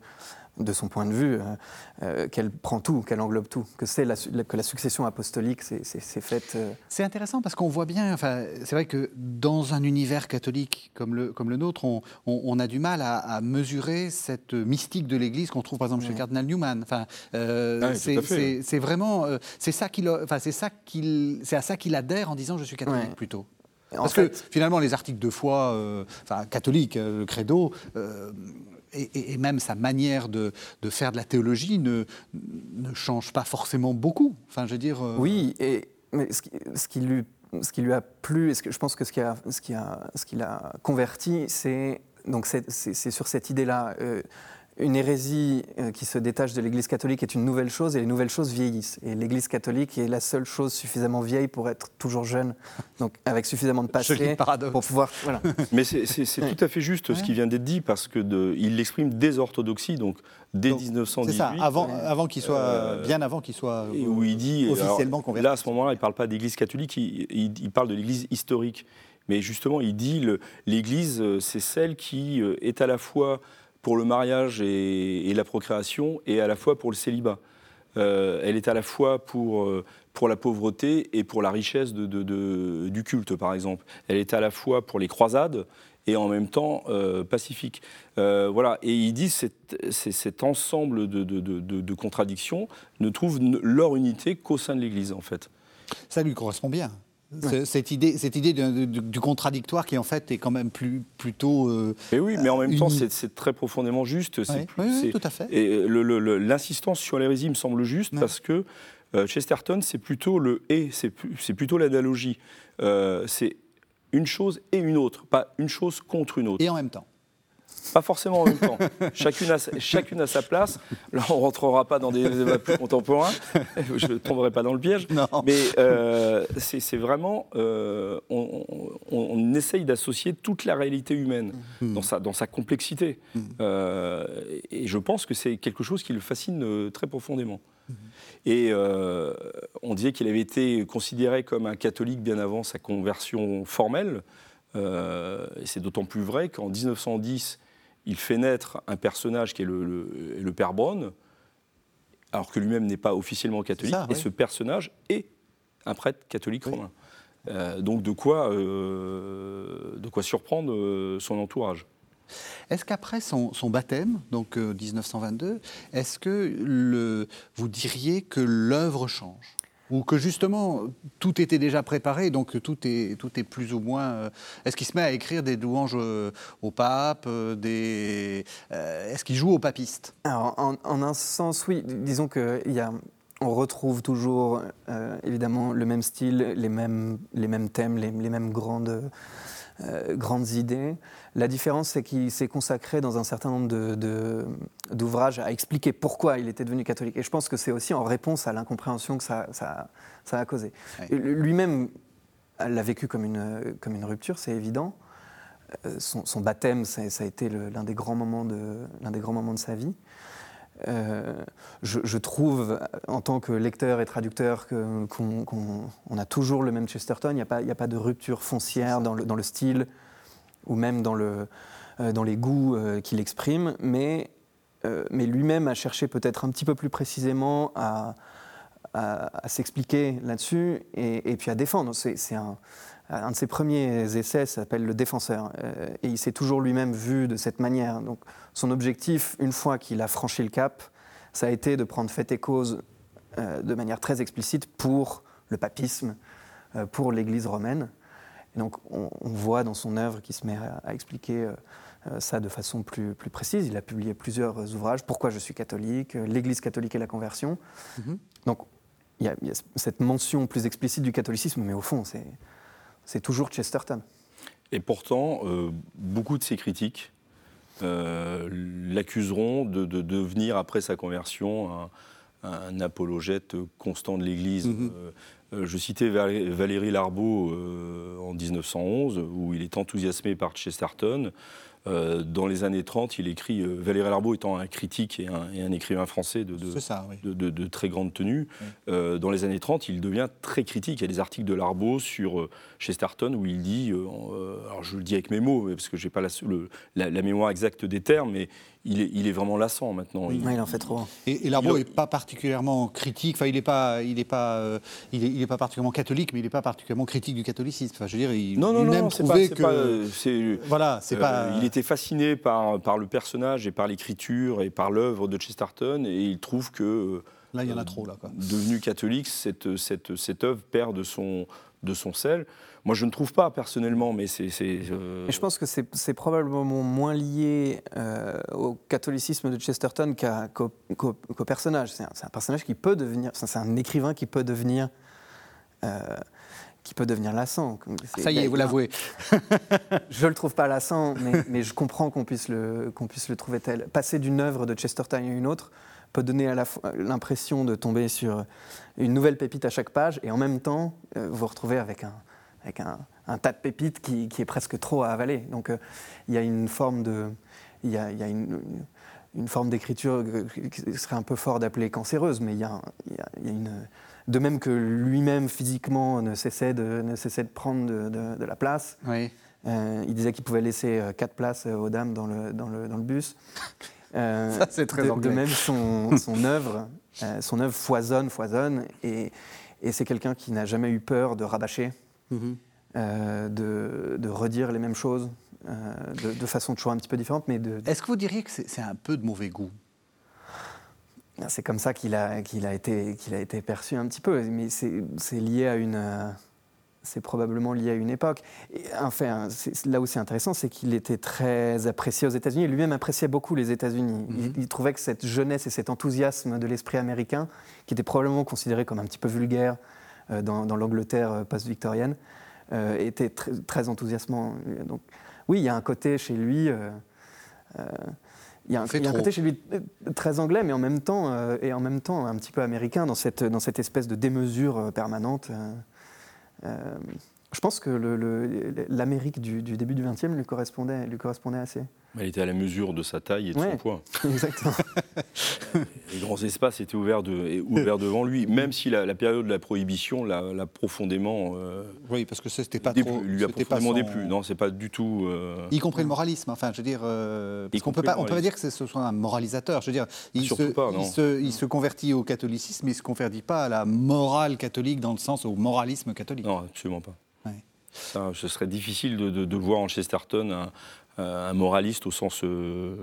de son point de vue, euh, euh, qu'elle prend tout, qu'elle englobe tout, que, c'est la, que la succession apostolique s'est faite. Euh, c'est intéressant parce qu'on voit bien, enfin, c'est vrai que dans un univers catholique comme le, comme le nôtre, on, a du mal à, mesurer cette mystique de l'Église qu'on trouve par exemple chez le cardinal Newman. Enfin, ah c'est vraiment, c'est ça qu'il, enfin, c'est ça qu'il, c'est à ça qu'il adhère en disant je suis catholique plutôt. Parce que finalement, les articles de foi, euh, enfin catholiques, euh, le credo, euh, et, même sa manière de, faire de la théologie ne, ne change pas forcément beaucoup. Enfin, je veux dire. Oui, et mais ce, qui, ce, qui lui, ce qui lui a plu, et ce que, je pense que ce qui a, ce qui a, ce qui l'a converti, c'est donc c'est sur cette idée-là une hérésie euh, qui se détache de l'Église catholique est une nouvelle chose et les nouvelles choses vieillissent. Et l'Église catholique est la seule chose suffisamment vieille pour être toujours jeune, donc avec suffisamment de passé pour pouvoir. Voilà. Mais c'est tout à fait juste ce qui vient d'être dit parce que il l'exprime dès orthodoxie, donc dès 1918. C'est ça, avant, avant qu'il soit, euh, bien avant qu'il soit où il dit, officiellement converti. Là, à ce moment-là, il ne parle pas d'Église catholique, il, il, parle de l'Église historique. Mais justement, il dit l'Église, euh, c'est celle qui est à la fois pour le mariage et, la procréation et à la fois pour le célibat. Euh, elle est à la fois pour, euh, pour la pauvreté et pour la richesse du culte, par exemple. Elle est à la fois pour les croisades et en même temps euh, pacifique. voilà. Et ils disent que cet ensemble de, contradictions ne trouve leur unité qu'au sein de l'Église, en fait. Ça lui correspond bien. Cette idée, cette idée du, contradictoire qui en fait est quand même plus, plutôt. Euh, oui, mais en même temps, c'est très profondément juste. Oui, tout à fait. Et l'insistance sur l'hérésie me semble juste parce que euh, Chesterton, c'est plutôt le et, c'est plutôt l'analogie. Euh, c'est une chose et une autre, pas une chose contre une autre. Et en même temps. Pas forcément en même temps. chacune, a, chacune a sa place. Là, on ne rentrera pas dans des débats plus contemporains. Je ne tomberai pas dans le piège. Mais euh, c'est vraiment. Euh, on, essaye d'associer toute la réalité humaine mmh. dans, sa, dans sa complexité. Mmh. Euh, et je pense que c'est quelque chose qui le fascine très profondément. Mmh. Et on disait qu'il avait été considéré comme un catholique bien avant sa conversion formelle. Et c'est d'autant plus vrai qu'en 1910, il fait naître un personnage qui est le, père Braun, alors que lui-même n'est pas officiellement catholique, et ce personnage est un prêtre catholique romain. Euh, donc de quoi, euh, de quoi surprendre euh, son entourage. Est-ce qu'après son, baptême, donc 1922, est-ce que le, vous diriez que l'œuvre change? Ou que justement tout était déjà préparé, donc tout est, tout est plus ou moins. Euh, est-ce qu'il se met à écrire des louanges euh, au pape euh, Est-ce qu'il joue au papiste? Alors, en, un sens, oui. Disons qu'il y a. On retrouve toujours évidemment le même style, les mêmes, les mêmes thèmes, les, les mêmes grandes, grandes idées. La différence, c'est qu'il s'est consacré dans un certain nombre d'ouvrages à expliquer pourquoi il était devenu catholique. Et je pense que c'est aussi en réponse à l'incompréhension que ça, a causé. Lui-même l'a vécu comme une, comme une rupture, c'est évident. Euh, son, baptême, ça, a été l'un des, grands moments de, des grands moments de sa vie. je, trouve, en tant que lecteur et traducteur, qu'on a toujours le même Chesterton. Il n'y a, a, pas de rupture foncière dans le, dans le, style ou même dans, dans les goûts qu'il exprime, mais, mais lui-même a cherché peut-être un petit peu plus précisément à, s'expliquer là-dessus et, puis à défendre. C'est un, un, de ses premiers essais s'appelle Le Défenseur euh, et il s'est toujours lui-même vu de cette manière. Donc son objectif, une fois qu'il a franchi le cap, ça a été de prendre fait et cause euh, de manière très explicite pour le papisme, euh, pour l'Église romaine. Et donc on, voit dans son œuvre qu'il se met à, expliquer ça de façon plus, plus, précise. Il a publié plusieurs ouvrages, Pourquoi je suis catholique, L'Église catholique et la conversion. Mm-hmm. Donc il y, a, cette mention plus explicite du catholicisme, mais au fond, c'est toujours Chesterton. Et pourtant, euh, beaucoup de ses critiques euh, l'accuseront de, devenir, après sa conversion, un, apologète constant de l'Église. Euh, je citais Valérie Larbeau en 1911, où il est enthousiasmé par Chesterton. Euh, dans les années 30, il écrit, euh, Valéry Larbeau étant un critique et un, écrivain français de, de, très grande tenue, euh, dans les années 30, il devient très critique. Il y a des articles de Larbeau sur Chesterton où il dit, alors je le dis avec mes mots, parce que je n'ai pas la, la, mémoire exacte des termes, mais il est, vraiment lassant maintenant. Il, il en fait trop. Et, et Larbeau n'est pas particulièrement critique, enfin il n'est pas, il est pas, euh, il, est, pas particulièrement catholique, mais il n'est pas particulièrement critique du catholicisme. Enfin, je veux dire, il, non, trouvait que, pas, voilà, c'est pas. Euh, il était fasciné par, par le personnage et par l'écriture et par l'œuvre de Chesterton, et il trouve que là, il y en a trop là. Quoi. Devenu catholique, cette, cette, cette œuvre perd de son, de son sel. Moi, je ne trouve pas personnellement, mais c'est. Euh... Je pense que c'est probablement moins lié euh, au catholicisme de Chesterton qu'au personnage. C'est un, personnage qui peut devenir. C'est un écrivain qui peut devenir. Euh, qui peut devenir lassant. Ça y est, vous l'avouez. je ne le trouve pas lassant, mais, mais je comprends qu'on puisse, le, qu'on puisse le trouver tel. Passer d'une œuvre de Chesterton à une autre peut donner à l'impression de tomber sur une nouvelle pépite à chaque page, et en même temps, euh, vous vous retrouvez avec un, avec un, tas de pépites qui, est presque trop à avaler. Donc euh, il y a une forme de, il y a, une, forme d'écriture qui serait un peu fort d'appeler cancéreuse, mais il y a, une, de même que lui-même physiquement ne cessait de, ne cessait de prendre de, la place. Oui. Euh, il disait qu'il pouvait laisser quatre places aux dames dans le, dans le, dans le bus. Ça, c'est très de, de, même, son, son œuvre, son œuvre foisonne, foisonne, et, et c'est quelqu'un qui n'a jamais eu peur de rabâcher. Mhm. Euh, de, redire les mêmes choses euh, de, façon toujours un petit peu différente. Mais de, Est-ce que vous diriez que c'est un peu de mauvais goût? C'est comme ça qu'il a, qu'il a, été, qu'il a été perçu un petit peu, mais c'est lié à une. C'est probablement lié à une époque. Et, enfin, là où c'est intéressant, c'est qu'il était très apprécié aux États-Unis. Lui-même appréciait beaucoup les États-Unis. Mhm. il, trouvait que cette jeunesse et cet enthousiasme de l'esprit américain, qui était probablement considéré comme un petit peu vulgaire, euh, dans, l'Angleterre euh, post-victorienne, euh, était très, enthousiasmant. Donc, oui, il y a un côté chez lui. il y a un, côté chez lui très anglais, mais en même temps, et en même temps un petit peu américain dans cette, dans cette espèce de démesure permanente. Um, je pense que l'Amérique du, du, début du XXe lui correspondait, lui correspondait assez. Elle était à la mesure de sa taille et de son poids. Exactement. les grands espaces étaient ouverts, de, ouverts devant lui, même si la, période de la prohibition l'a profondément. Euh, oui, parce que c'était pas trop. Lui a profondément pas déplu. Non, c'est pas du tout. Euh, y compris le moralisme. Enfin, je veux dire, euh, parce qu'on peut pas, on peut pas dire que ce soit un moralisateur. Je veux dire, il, se, il, se, il se, convertit au catholicisme, mais il se convertit pas à la morale catholique dans le sens au moralisme catholique. Non, absolument pas. Ça, ce serait difficile de, de, de voir en Chesterton un, euh, un moraliste au sens euh,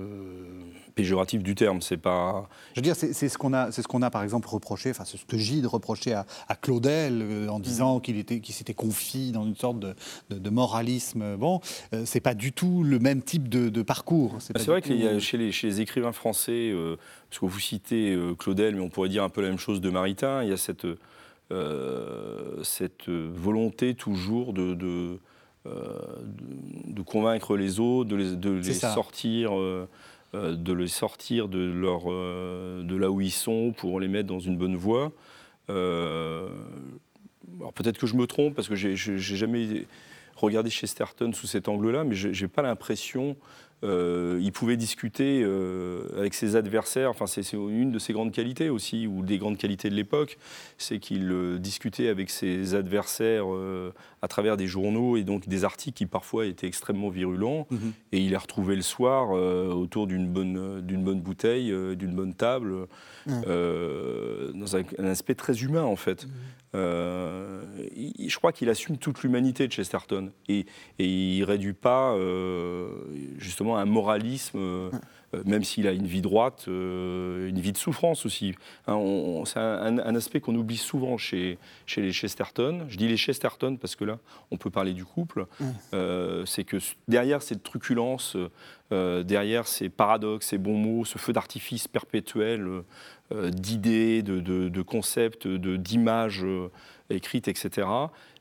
péjoratif du terme. C'est pas. Je veux dire, c'est ce qu'on a, c'est ce qu'on a par exemple reproché, enfin ce que Gide reprochait à, Claudel euh, en disant mm. qu'il était, qu'il s'était confié dans une sorte de, moralisme. Bon, c'est pas du tout le même type de, parcours. C'est bah, vrai que chez, les, chez les écrivains français, parce que vous citez Claudel, mais on pourrait dire un peu la même chose de Maritain, il y a cette cette volonté toujours de euh, de, convaincre les autres, de les, sortir. Euh, euh, de les sortir de, leur, de là où ils sont pour les mettre dans une bonne voie. alors peut-être que je me trompe parce que j'ai jamais regardé Chesterton sous cet angle-là, mais j'ai pas l'impression euh, il pouvait discuter euh, avec ses adversaires. Enfin, c'est une de ses grandes qualités aussi, ou des grandes qualités de l'époque, c'est qu'il euh, discutait avec ses adversaires à travers des journaux et donc des articles qui parfois étaient extrêmement virulents. Mhm. Et il les retrouvait le soir autour d'une bonne, d'une bonne bouteille, d'une bonne table, dans un, aspect très humain en fait. Mhm. Euh, je crois qu'il assume toute l'humanité de Chesterton et, et il réduit pas euh, un moralisme, euh, même s'il a une vie droite, une vie de souffrance aussi. Hein, c'est un, aspect qu'on oublie souvent chez, chez les Chesterton. Je dis les Chesterton parce que là, on peut parler du couple. c'est que derrière cette truculence, derrière ces paradoxes, ces bons mots, ce feu d'artifice perpétuel euh, d'idées, de, concepts, d'images euh, écrites, etc.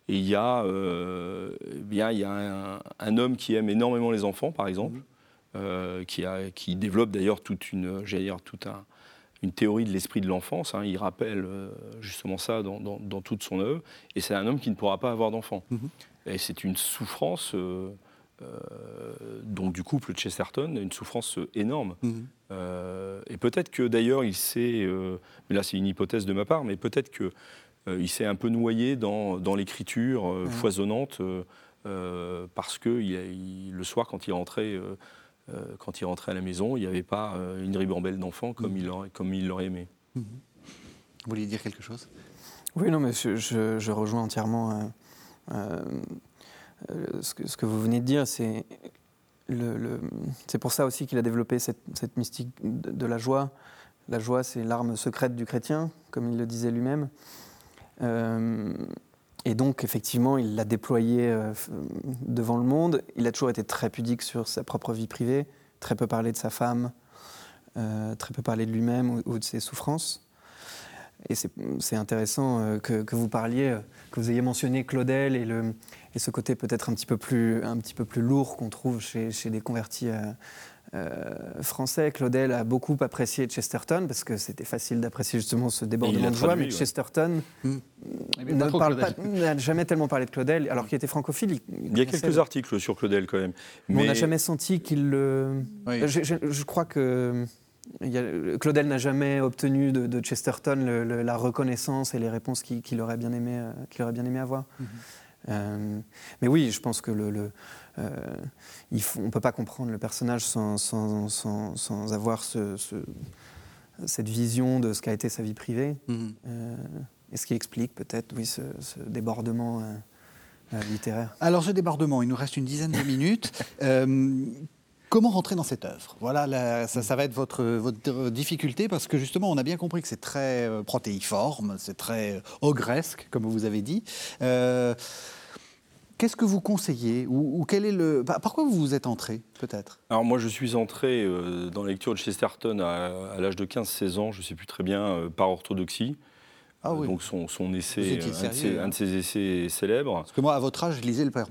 Et il y a, euh, bien, il y a un, homme qui aime énormément les enfants, par exemple, qui, a, qui, développe d'ailleurs toute une, dire, toute une théorie de l'esprit de l'enfance. Hein. Il rappelle justement ça dans, toute son œuvre. Et c'est un homme qui ne pourra pas avoir d'enfants. Mm-hmm. Et c'est une souffrance donc du couple Chesterton, une souffrance énorme. Mm-hmm. Euh, et peut-être que d'ailleurs il s'est, euh, mais là c'est une hypothèse de ma part, mais peut-être que euh, il s'est un peu noyé dans, dans l'écriture foisonnante parce que il, le soir quand il rentrait. Quand il rentrait à la maison, il n'y avait pas une ribambelle d'enfants comme, il comme il l'aurait aimé. Vous vouliez dire quelque chose? Oui, non, mais je, je, rejoins entièrement ce, que, ce, que, vous venez de dire. C'est c'est pour ça aussi qu'il a développé cette, mystique de, la joie. La joie, c'est l'arme secrète du chrétien, comme il le disait lui-même. Euh, et donc, effectivement, il l'a déployé euh, devant le monde. Il a toujours été très pudique sur sa propre vie privée, très peu parlé de sa femme, euh, très peu parlé de lui-même ou, de ses souffrances. Et c'est intéressant que, que, vous parliez, que vous ayez mentionné Claudel et ce côté peut-être un petit peu plus, lourd qu'on trouve chez, des convertis euh, euh, français. Claudel a beaucoup apprécié Chesterton parce que c'était facile d'apprécier justement ce débordement de joie, mais Chesterton hmm. n'a jamais tellement parlé de Claudel, alors qu'il était francophile. Il, y a quelques articles sur Claudel quand même. Mais, on n'a jamais senti qu'il le. Je, crois que. Claudel n'a jamais obtenu de, Chesterton la reconnaissance et les réponses qu'il aurait, bien aimé, euh, qu'il aurait bien aimé avoir. Mhm. Euh, mais oui, je pense que le, euh, il faut, on ne peut pas comprendre le personnage sans, sans, sans, avoir ce, cette vision de ce qu'a été sa vie privée. Mhm. Euh, et ce qui explique peut-être oui, ce, débordement littéraire. Alors ce débordement, il nous reste une dizaine de minutes. Comment rentrer dans cette œuvre? Voilà, ça, va être votre, votre, difficulté parce que justement, on a bien compris que c'est très protéiforme, c'est très ogresque, comme vous avez dit. Qu'est-ce que vous conseillez ou, quel est le Par quoi vous vous êtes entré, peut-être? Alors moi, je suis entré euh, dans la lecture de Chesterton à, l'âge de 15-16 ans, je ne sais plus très bien, euh, par orthodoxie. Ah oui. donc son, son essai, un de, ses, essais célèbres. Parce que moi, à votre âge, je lisais le Père.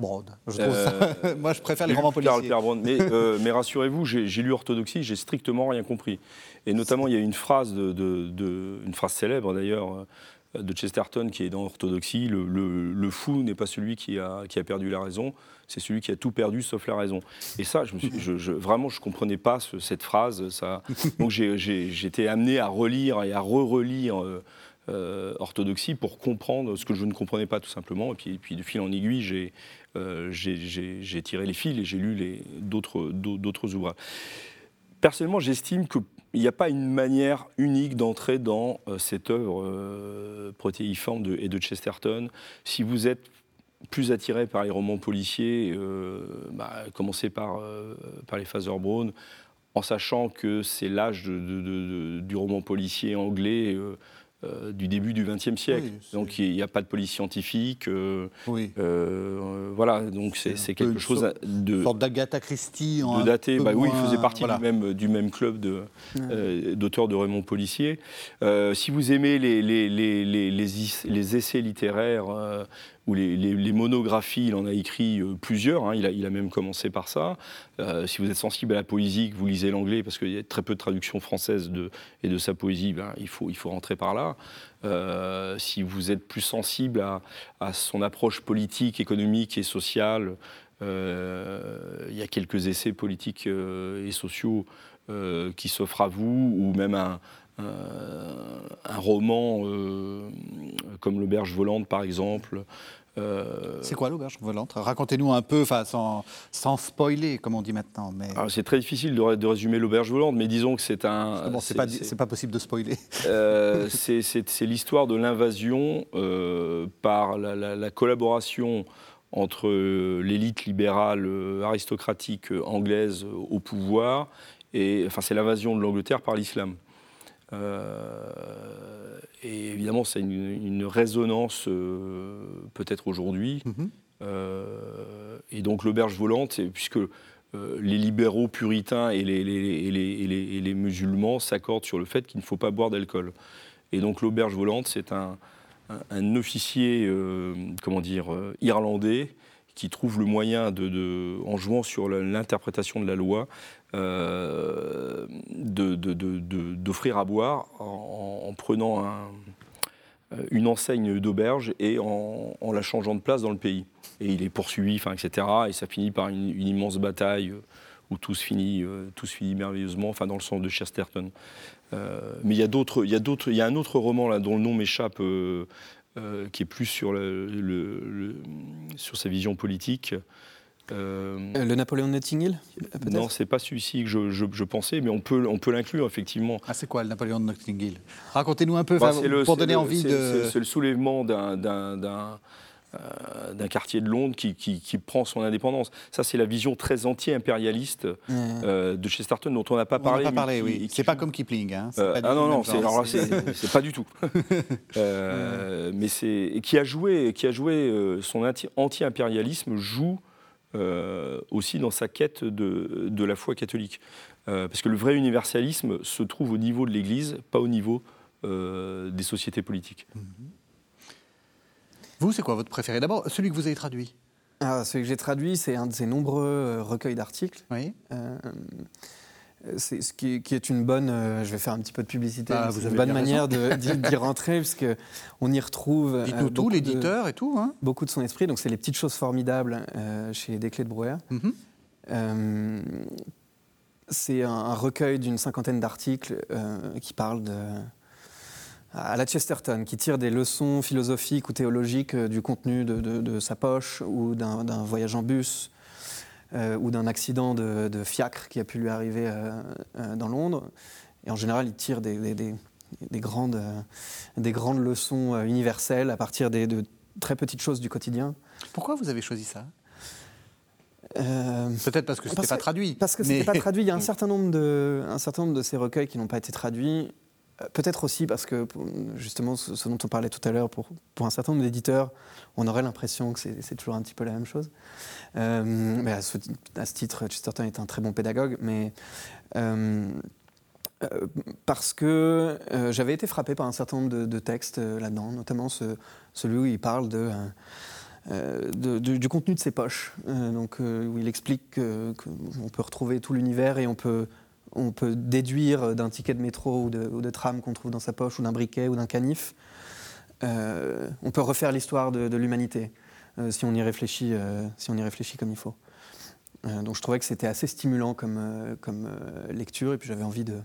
Je euh, moi, je préfère les romans policiers. mais, mais rassurez-vous, j'ai lu Orthodoxie, j'ai strictement rien compris. Et notamment, il y a une phrase, de, de une phrase célèbre d'ailleurs, de Chesterton qui est dans l'orthodoxie, le, fou n'est pas celui qui a, qui a perdu la raison, c'est celui qui a tout perdu sauf la raison. Et ça, je vraiment, je ne comprenais pas cette phrase. Ça, donc j'étais amené à relire et à re-relire euh, euh, orthodoxie pour comprendre ce que je ne comprenais pas tout simplement. Et puis, puis de fil en aiguille, j'ai euh, tiré les fils et j'ai lu d'autres ouvrages. Personnellement, j'estime que il n'y a pas une manière unique d'entrer dans euh, cette œuvre euh, protéiforme de, et de Chesterton. Si vous êtes plus attiré par les romans policiers, euh, bah, commencez par, par les Father Brown, en sachant que c'est l'âge du roman policier anglais du début du XXe siècle. donc il n'y a pas de police scientifique. Euh, oui. Euh, voilà, donc c'est quelque chose de. Une sorte d'Agatha Christie. En de daté. Bah, Oui, il faisait partie du, même, du même club d'auteurs de, de Raymond Policier. si vous aimez les, les, les, les essais littéraires ou les, monographies, il en a écrit euh, plusieurs, hein. il, a, même commencé par ça. Euh, si vous êtes sensible à la poésie, que vous lisez l'anglais, parce qu'il y a très peu de traduction française de, et de sa poésie, ben, il, faut, il faut rentrer par là. Euh, si vous êtes plus sensible à, son approche politique, économique et sociale, il y a a quelques essais politiques et sociaux qui s'offrent à vous, ou même un, un roman comme L'Auberge volante, par exemple, euh, c'est quoi l'auberge volante? Racontez-nous un peu, sans, sans spoiler, comme on dit maintenant. Mais... C'est très difficile de, résumer l'auberge volante, mais disons que c'est un. Bon, c'est pas, pas, possible de spoiler. Euh, c'est l'histoire de l'invasion euh, par la, collaboration entre l'élite libérale aristocratique anglaise au pouvoir, et enfin, c'est l'invasion de l'Angleterre par l'islam. Euh, et évidemment, c'est une, résonance euh, peut-être aujourd'hui. Mhm. Euh, et donc l'auberge volante, puisque les libéraux puritains et les, les, les, musulmans s'accordent sur le fait qu'il ne faut pas boire d'alcool. Et donc l'auberge volante, c'est un, un, officier, comment dire, irlandais qui trouve le moyen, de, en jouant sur l'interprétation de la loi, euh, d'offrir à boire en, prenant euh, une enseigne d'auberge et en, la changeant de place dans le pays. Et il est poursuivi, enfin, etc. Et ça finit par une, immense bataille euh, où tout se finit, tout se finit merveilleusement, enfin, dans le sens de Chesterton. mais il y a d'autres, il d'autres, il un autre roman dont le nom m'échappe. Qui est plus sur, sur sa vision politique. Euh, euh, le Napoléon de Notting Non, c'est pas celui-ci que je, je, pensais, mais on peut, on peut l'inclure effectivement. Ah, c'est quoi le Napoléon de Notting Hill? Racontez-nous un peu bah, pour donner envie de. C'est le soulèvement d'un euh, d'un quartier de Londres qui, prend son indépendance. Ça, c'est la vision très anti-impérialiste euh, de Chesterton dont on n'a pas parlé. On pas parlé, oui. C'est pas comme Kipling. Hein. Euh, ah non, non, c'est pas du tout. mais c'est qui a joué, qui a joué son anti-impérialisme joue aussi dans sa quête de, de la foi catholique. parce que le vrai universalisme se trouve au niveau de l'Église, pas au niveau des sociétés politiques. Mhm. Vous, c'est quoi votre préféré? D'abord, celui que vous avez traduit. Ah, celui que j'ai traduit, c'est un de ces nombreux euh, recueils d'articles. Oui. Euh, c'est ce qui, est une bonne, euh, je vais faire un petit peu de publicité, bah, une bonne manière d'y rentrer, parce on y retrouve euh, tout, l'éditeur et tout, hein. beaucoup de son esprit. Donc c'est les petites choses formidables chez Des Clés de Brouwer. Mm-hmm. c'est un, un, recueil d'une cinquantaine d'articles qui parlent de à la Chesterton, qui tire des leçons philosophiques ou théologiques euh, du contenu de, sa poche ou d'un voyage en bus euh, ou d'un accident de, fiacre qui a pu lui arriver euh, dans Londres. Et en général, il tire des, grandes, des grandes leçons universelles à partir de très petites choses du quotidien. Pourquoi vous avez choisi ça? Peut-être parce que ce n'était pas traduit. Parce que ce n'était pas traduit. Il y a un certain nombre de, un certain nombre de ces recueils qui n'ont pas été traduits. Euh, peut-être aussi parce que, justement, ce dont on parlait tout à l'heure, pour, pour un certain nombre d'éditeurs, on aurait l'impression que c'est toujours un petit peu la même chose. Euh, mais à ce, titre, Chesterton est un très bon pédagogue, mais euh, parce que j'avais été frappé par un certain nombre de, textes là-dedans, notamment celui où il parle de, du contenu de ses poches, donc où il explique qu'on peut retrouver tout l'univers et on peut on peut déduire d'un ticket de métro ou de, tram qu'on trouve dans sa poche, ou d'un briquet, ou d'un canif. Euh, on peut refaire l'histoire de, l'humanité euh, si, on y réfléchit, euh, si on y réfléchit comme il faut. donc je trouvais que c'était assez stimulant comme, comme lecture, et puis j'avais envie de,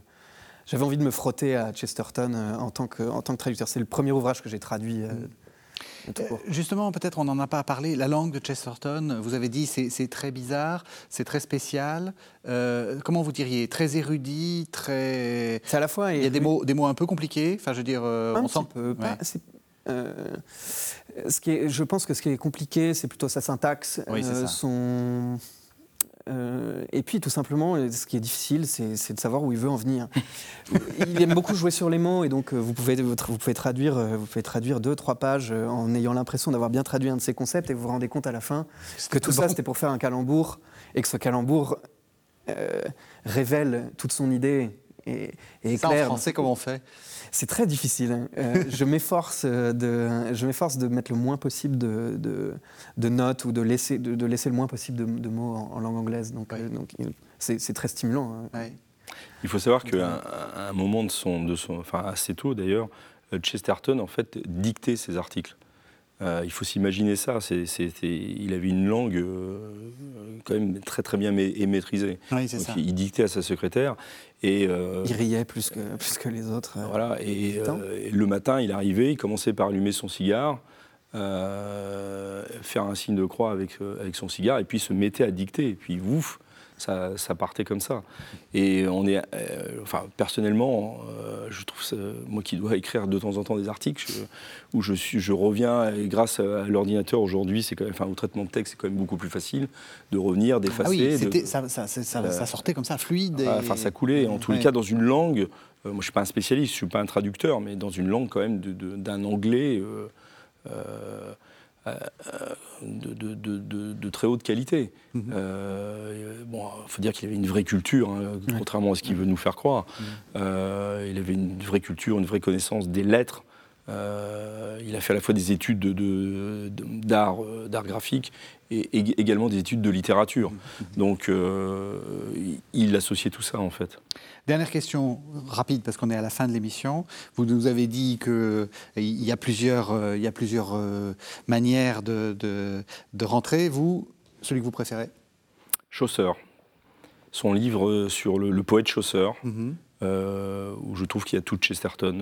j'avais envie de me frotter à Chesterton en, tant que, en tant que traducteur. C'est le premier ouvrage que j'ai traduit euh, justement, peut-être on n'en a pas parlé. La langue de Chesterton, vous avez dit c'est très bizarre, c'est très spécial. Euh, comment vous diriez Très érudit, très. C'est à la fois. Il y a des mots, des mots un peu compliqués. Enfin, je veux dire, euh, on sent. Peu, ce qui est, je pense que ce qui est compliqué, c'est plutôt sa syntaxe, son euh, et puis, tout simplement, ce qui est difficile, c'est de savoir où il veut en venir. il aime beaucoup jouer sur les mots, et donc euh, vous pouvez, vous pouvez, traduire, euh, vous pouvez traduire deux, trois pages en ayant l'impression d'avoir bien traduit un de ses concepts, et vous vous rendez compte à la fin que tout ça, c'était pour faire un calembour, et que ce calembour révèle toute son idée et, et Ça, en français, comment on fait? C'est très difficile. Hein. Euh, je m'efforce de, je m'efforce de mettre le moins possible de, de, notes ou de laisser, de, laisser le moins possible de, mots en, langue anglaise. Donc, euh, donc c'est, très stimulant. Hein. Il faut savoir qu'à un moment de son, de son, enfin assez tôt d'ailleurs, euh, Chesterton en fait dictait ses articles. Il faut s'imaginer ça. il avait une langue quand même très très bien maîtrisée. Oui, ça. Il, dictait à sa secrétaire. Et, il riait plus que, plus que les autres. Voilà. Et, le matin, il arrivait, il commençait par allumer son cigare. faire un signe de croix avec, avec son cigare et puis se mettait à dicter. Et puis, ouf, ça, partait comme ça. Et on est, euh, enfin, personnellement, euh, je trouve ça, moi qui dois écrire de temps en temps des articles, où je, suis, je reviens, et grâce à l'ordinateur aujourd'hui, c'est quand même, enfin, au traitement de texte, c'est quand même beaucoup plus facile de revenir, d'effacer. Ah oui, ça, ça, ça, sortait comme ça, fluide. Enfin, ça coulait. En tous les cas, dans une langue, euh, moi je ne suis pas un spécialiste, je ne suis pas un traducteur, mais dans une langue quand même d'un anglais. Euh, de, de, très haute qualité. Euh, bon, il faut dire qu'il avait une vraie culture, hein, contrairement à ce qu'il veut nous faire croire. Mhm. Euh, il avait une vraie culture, une vraie connaissance des lettres. Il a fait à la fois des études d'art d'art graphique et, également des études de littérature. Mhm. Donc, il associait tout ça, en fait. Dernière question rapide, parce qu'on est à la fin de l'émission. Vous nous avez dit qu'il euh, y a plusieurs, euh, il y a plusieurs euh, manières de, de, rentrer. Vous, celui que vous préférez? Chaucer. Son livre sur le, poète Chaucer, mhm. où je trouve qu'il y a tout Chesterton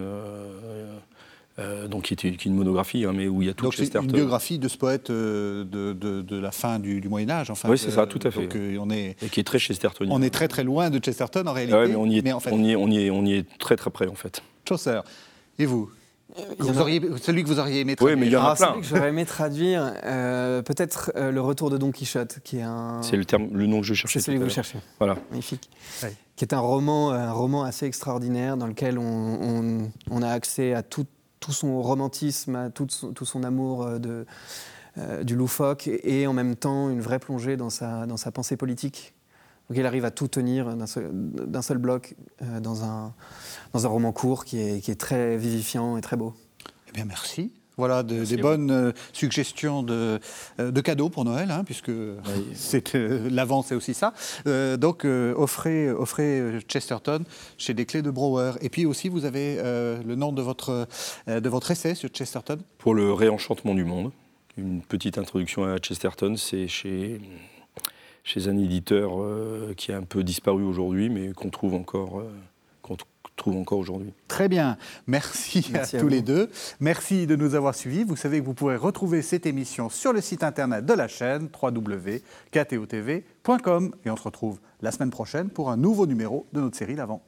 euh, donc qui est, une monographie, hein, mais où il y a tout donc C'est une biographie de ce poète euh, de, de, la fin du, Moyen Âge, enfin. Oui, c'est ça, tout à fait. Donc, euh, on est, Et qui est très Chestertonien. On est très très loin de Chesterton en réalité. mais, on y est, en fait... on, y est, on, y est, on y est très très près en fait. Chaucer. Et vous auriez, celui que vous auriez aimé traduire. Oui, mais il y en a ah, plein. Celui que j'aurais aimé traduire, peut-être le retour de Don Quichotte, qui est un. C'est le terme, le nom que je cherchais. C'est celui que vous cherchez. Voilà. Magnifique. Qui est un roman, un roman assez extraordinaire dans lequel on, on a accès à toute tout son romantisme, tout son, amour euh, de, euh, du loufoque et en même temps une vraie plongée dans sa, dans sa pensée politique. Donc il arrive à tout tenir d'un seul, seul, bloc euh, dans, un, dans un roman court qui est, qui est très vivifiant et très beau. Eh bien merci. Voilà des bonnes euh, suggestions de, euh, de, cadeaux pour Noël, hein, puisque c'est euh, l'avant, c'est aussi ça. donc offrez, offrez Chesterton chez des clés de Brouwer. Et puis aussi, vous avez le nom de votre, de votre essai sur Chesterton. Pour le réenchantement du monde, une petite introduction à Chesterton, c'est chez chez un éditeur qui a un peu disparu aujourd'hui, mais qu'on trouve encore trouve encore aujourd'hui. Très bien. Merci, à, tous les deux. Merci de nous avoir suivis. Vous savez que vous pourrez retrouver cette émission sur le site internet de la chaîne www.ktotv.com et on se retrouve la semaine prochaine pour un nouveau numéro de notre série L'Avant.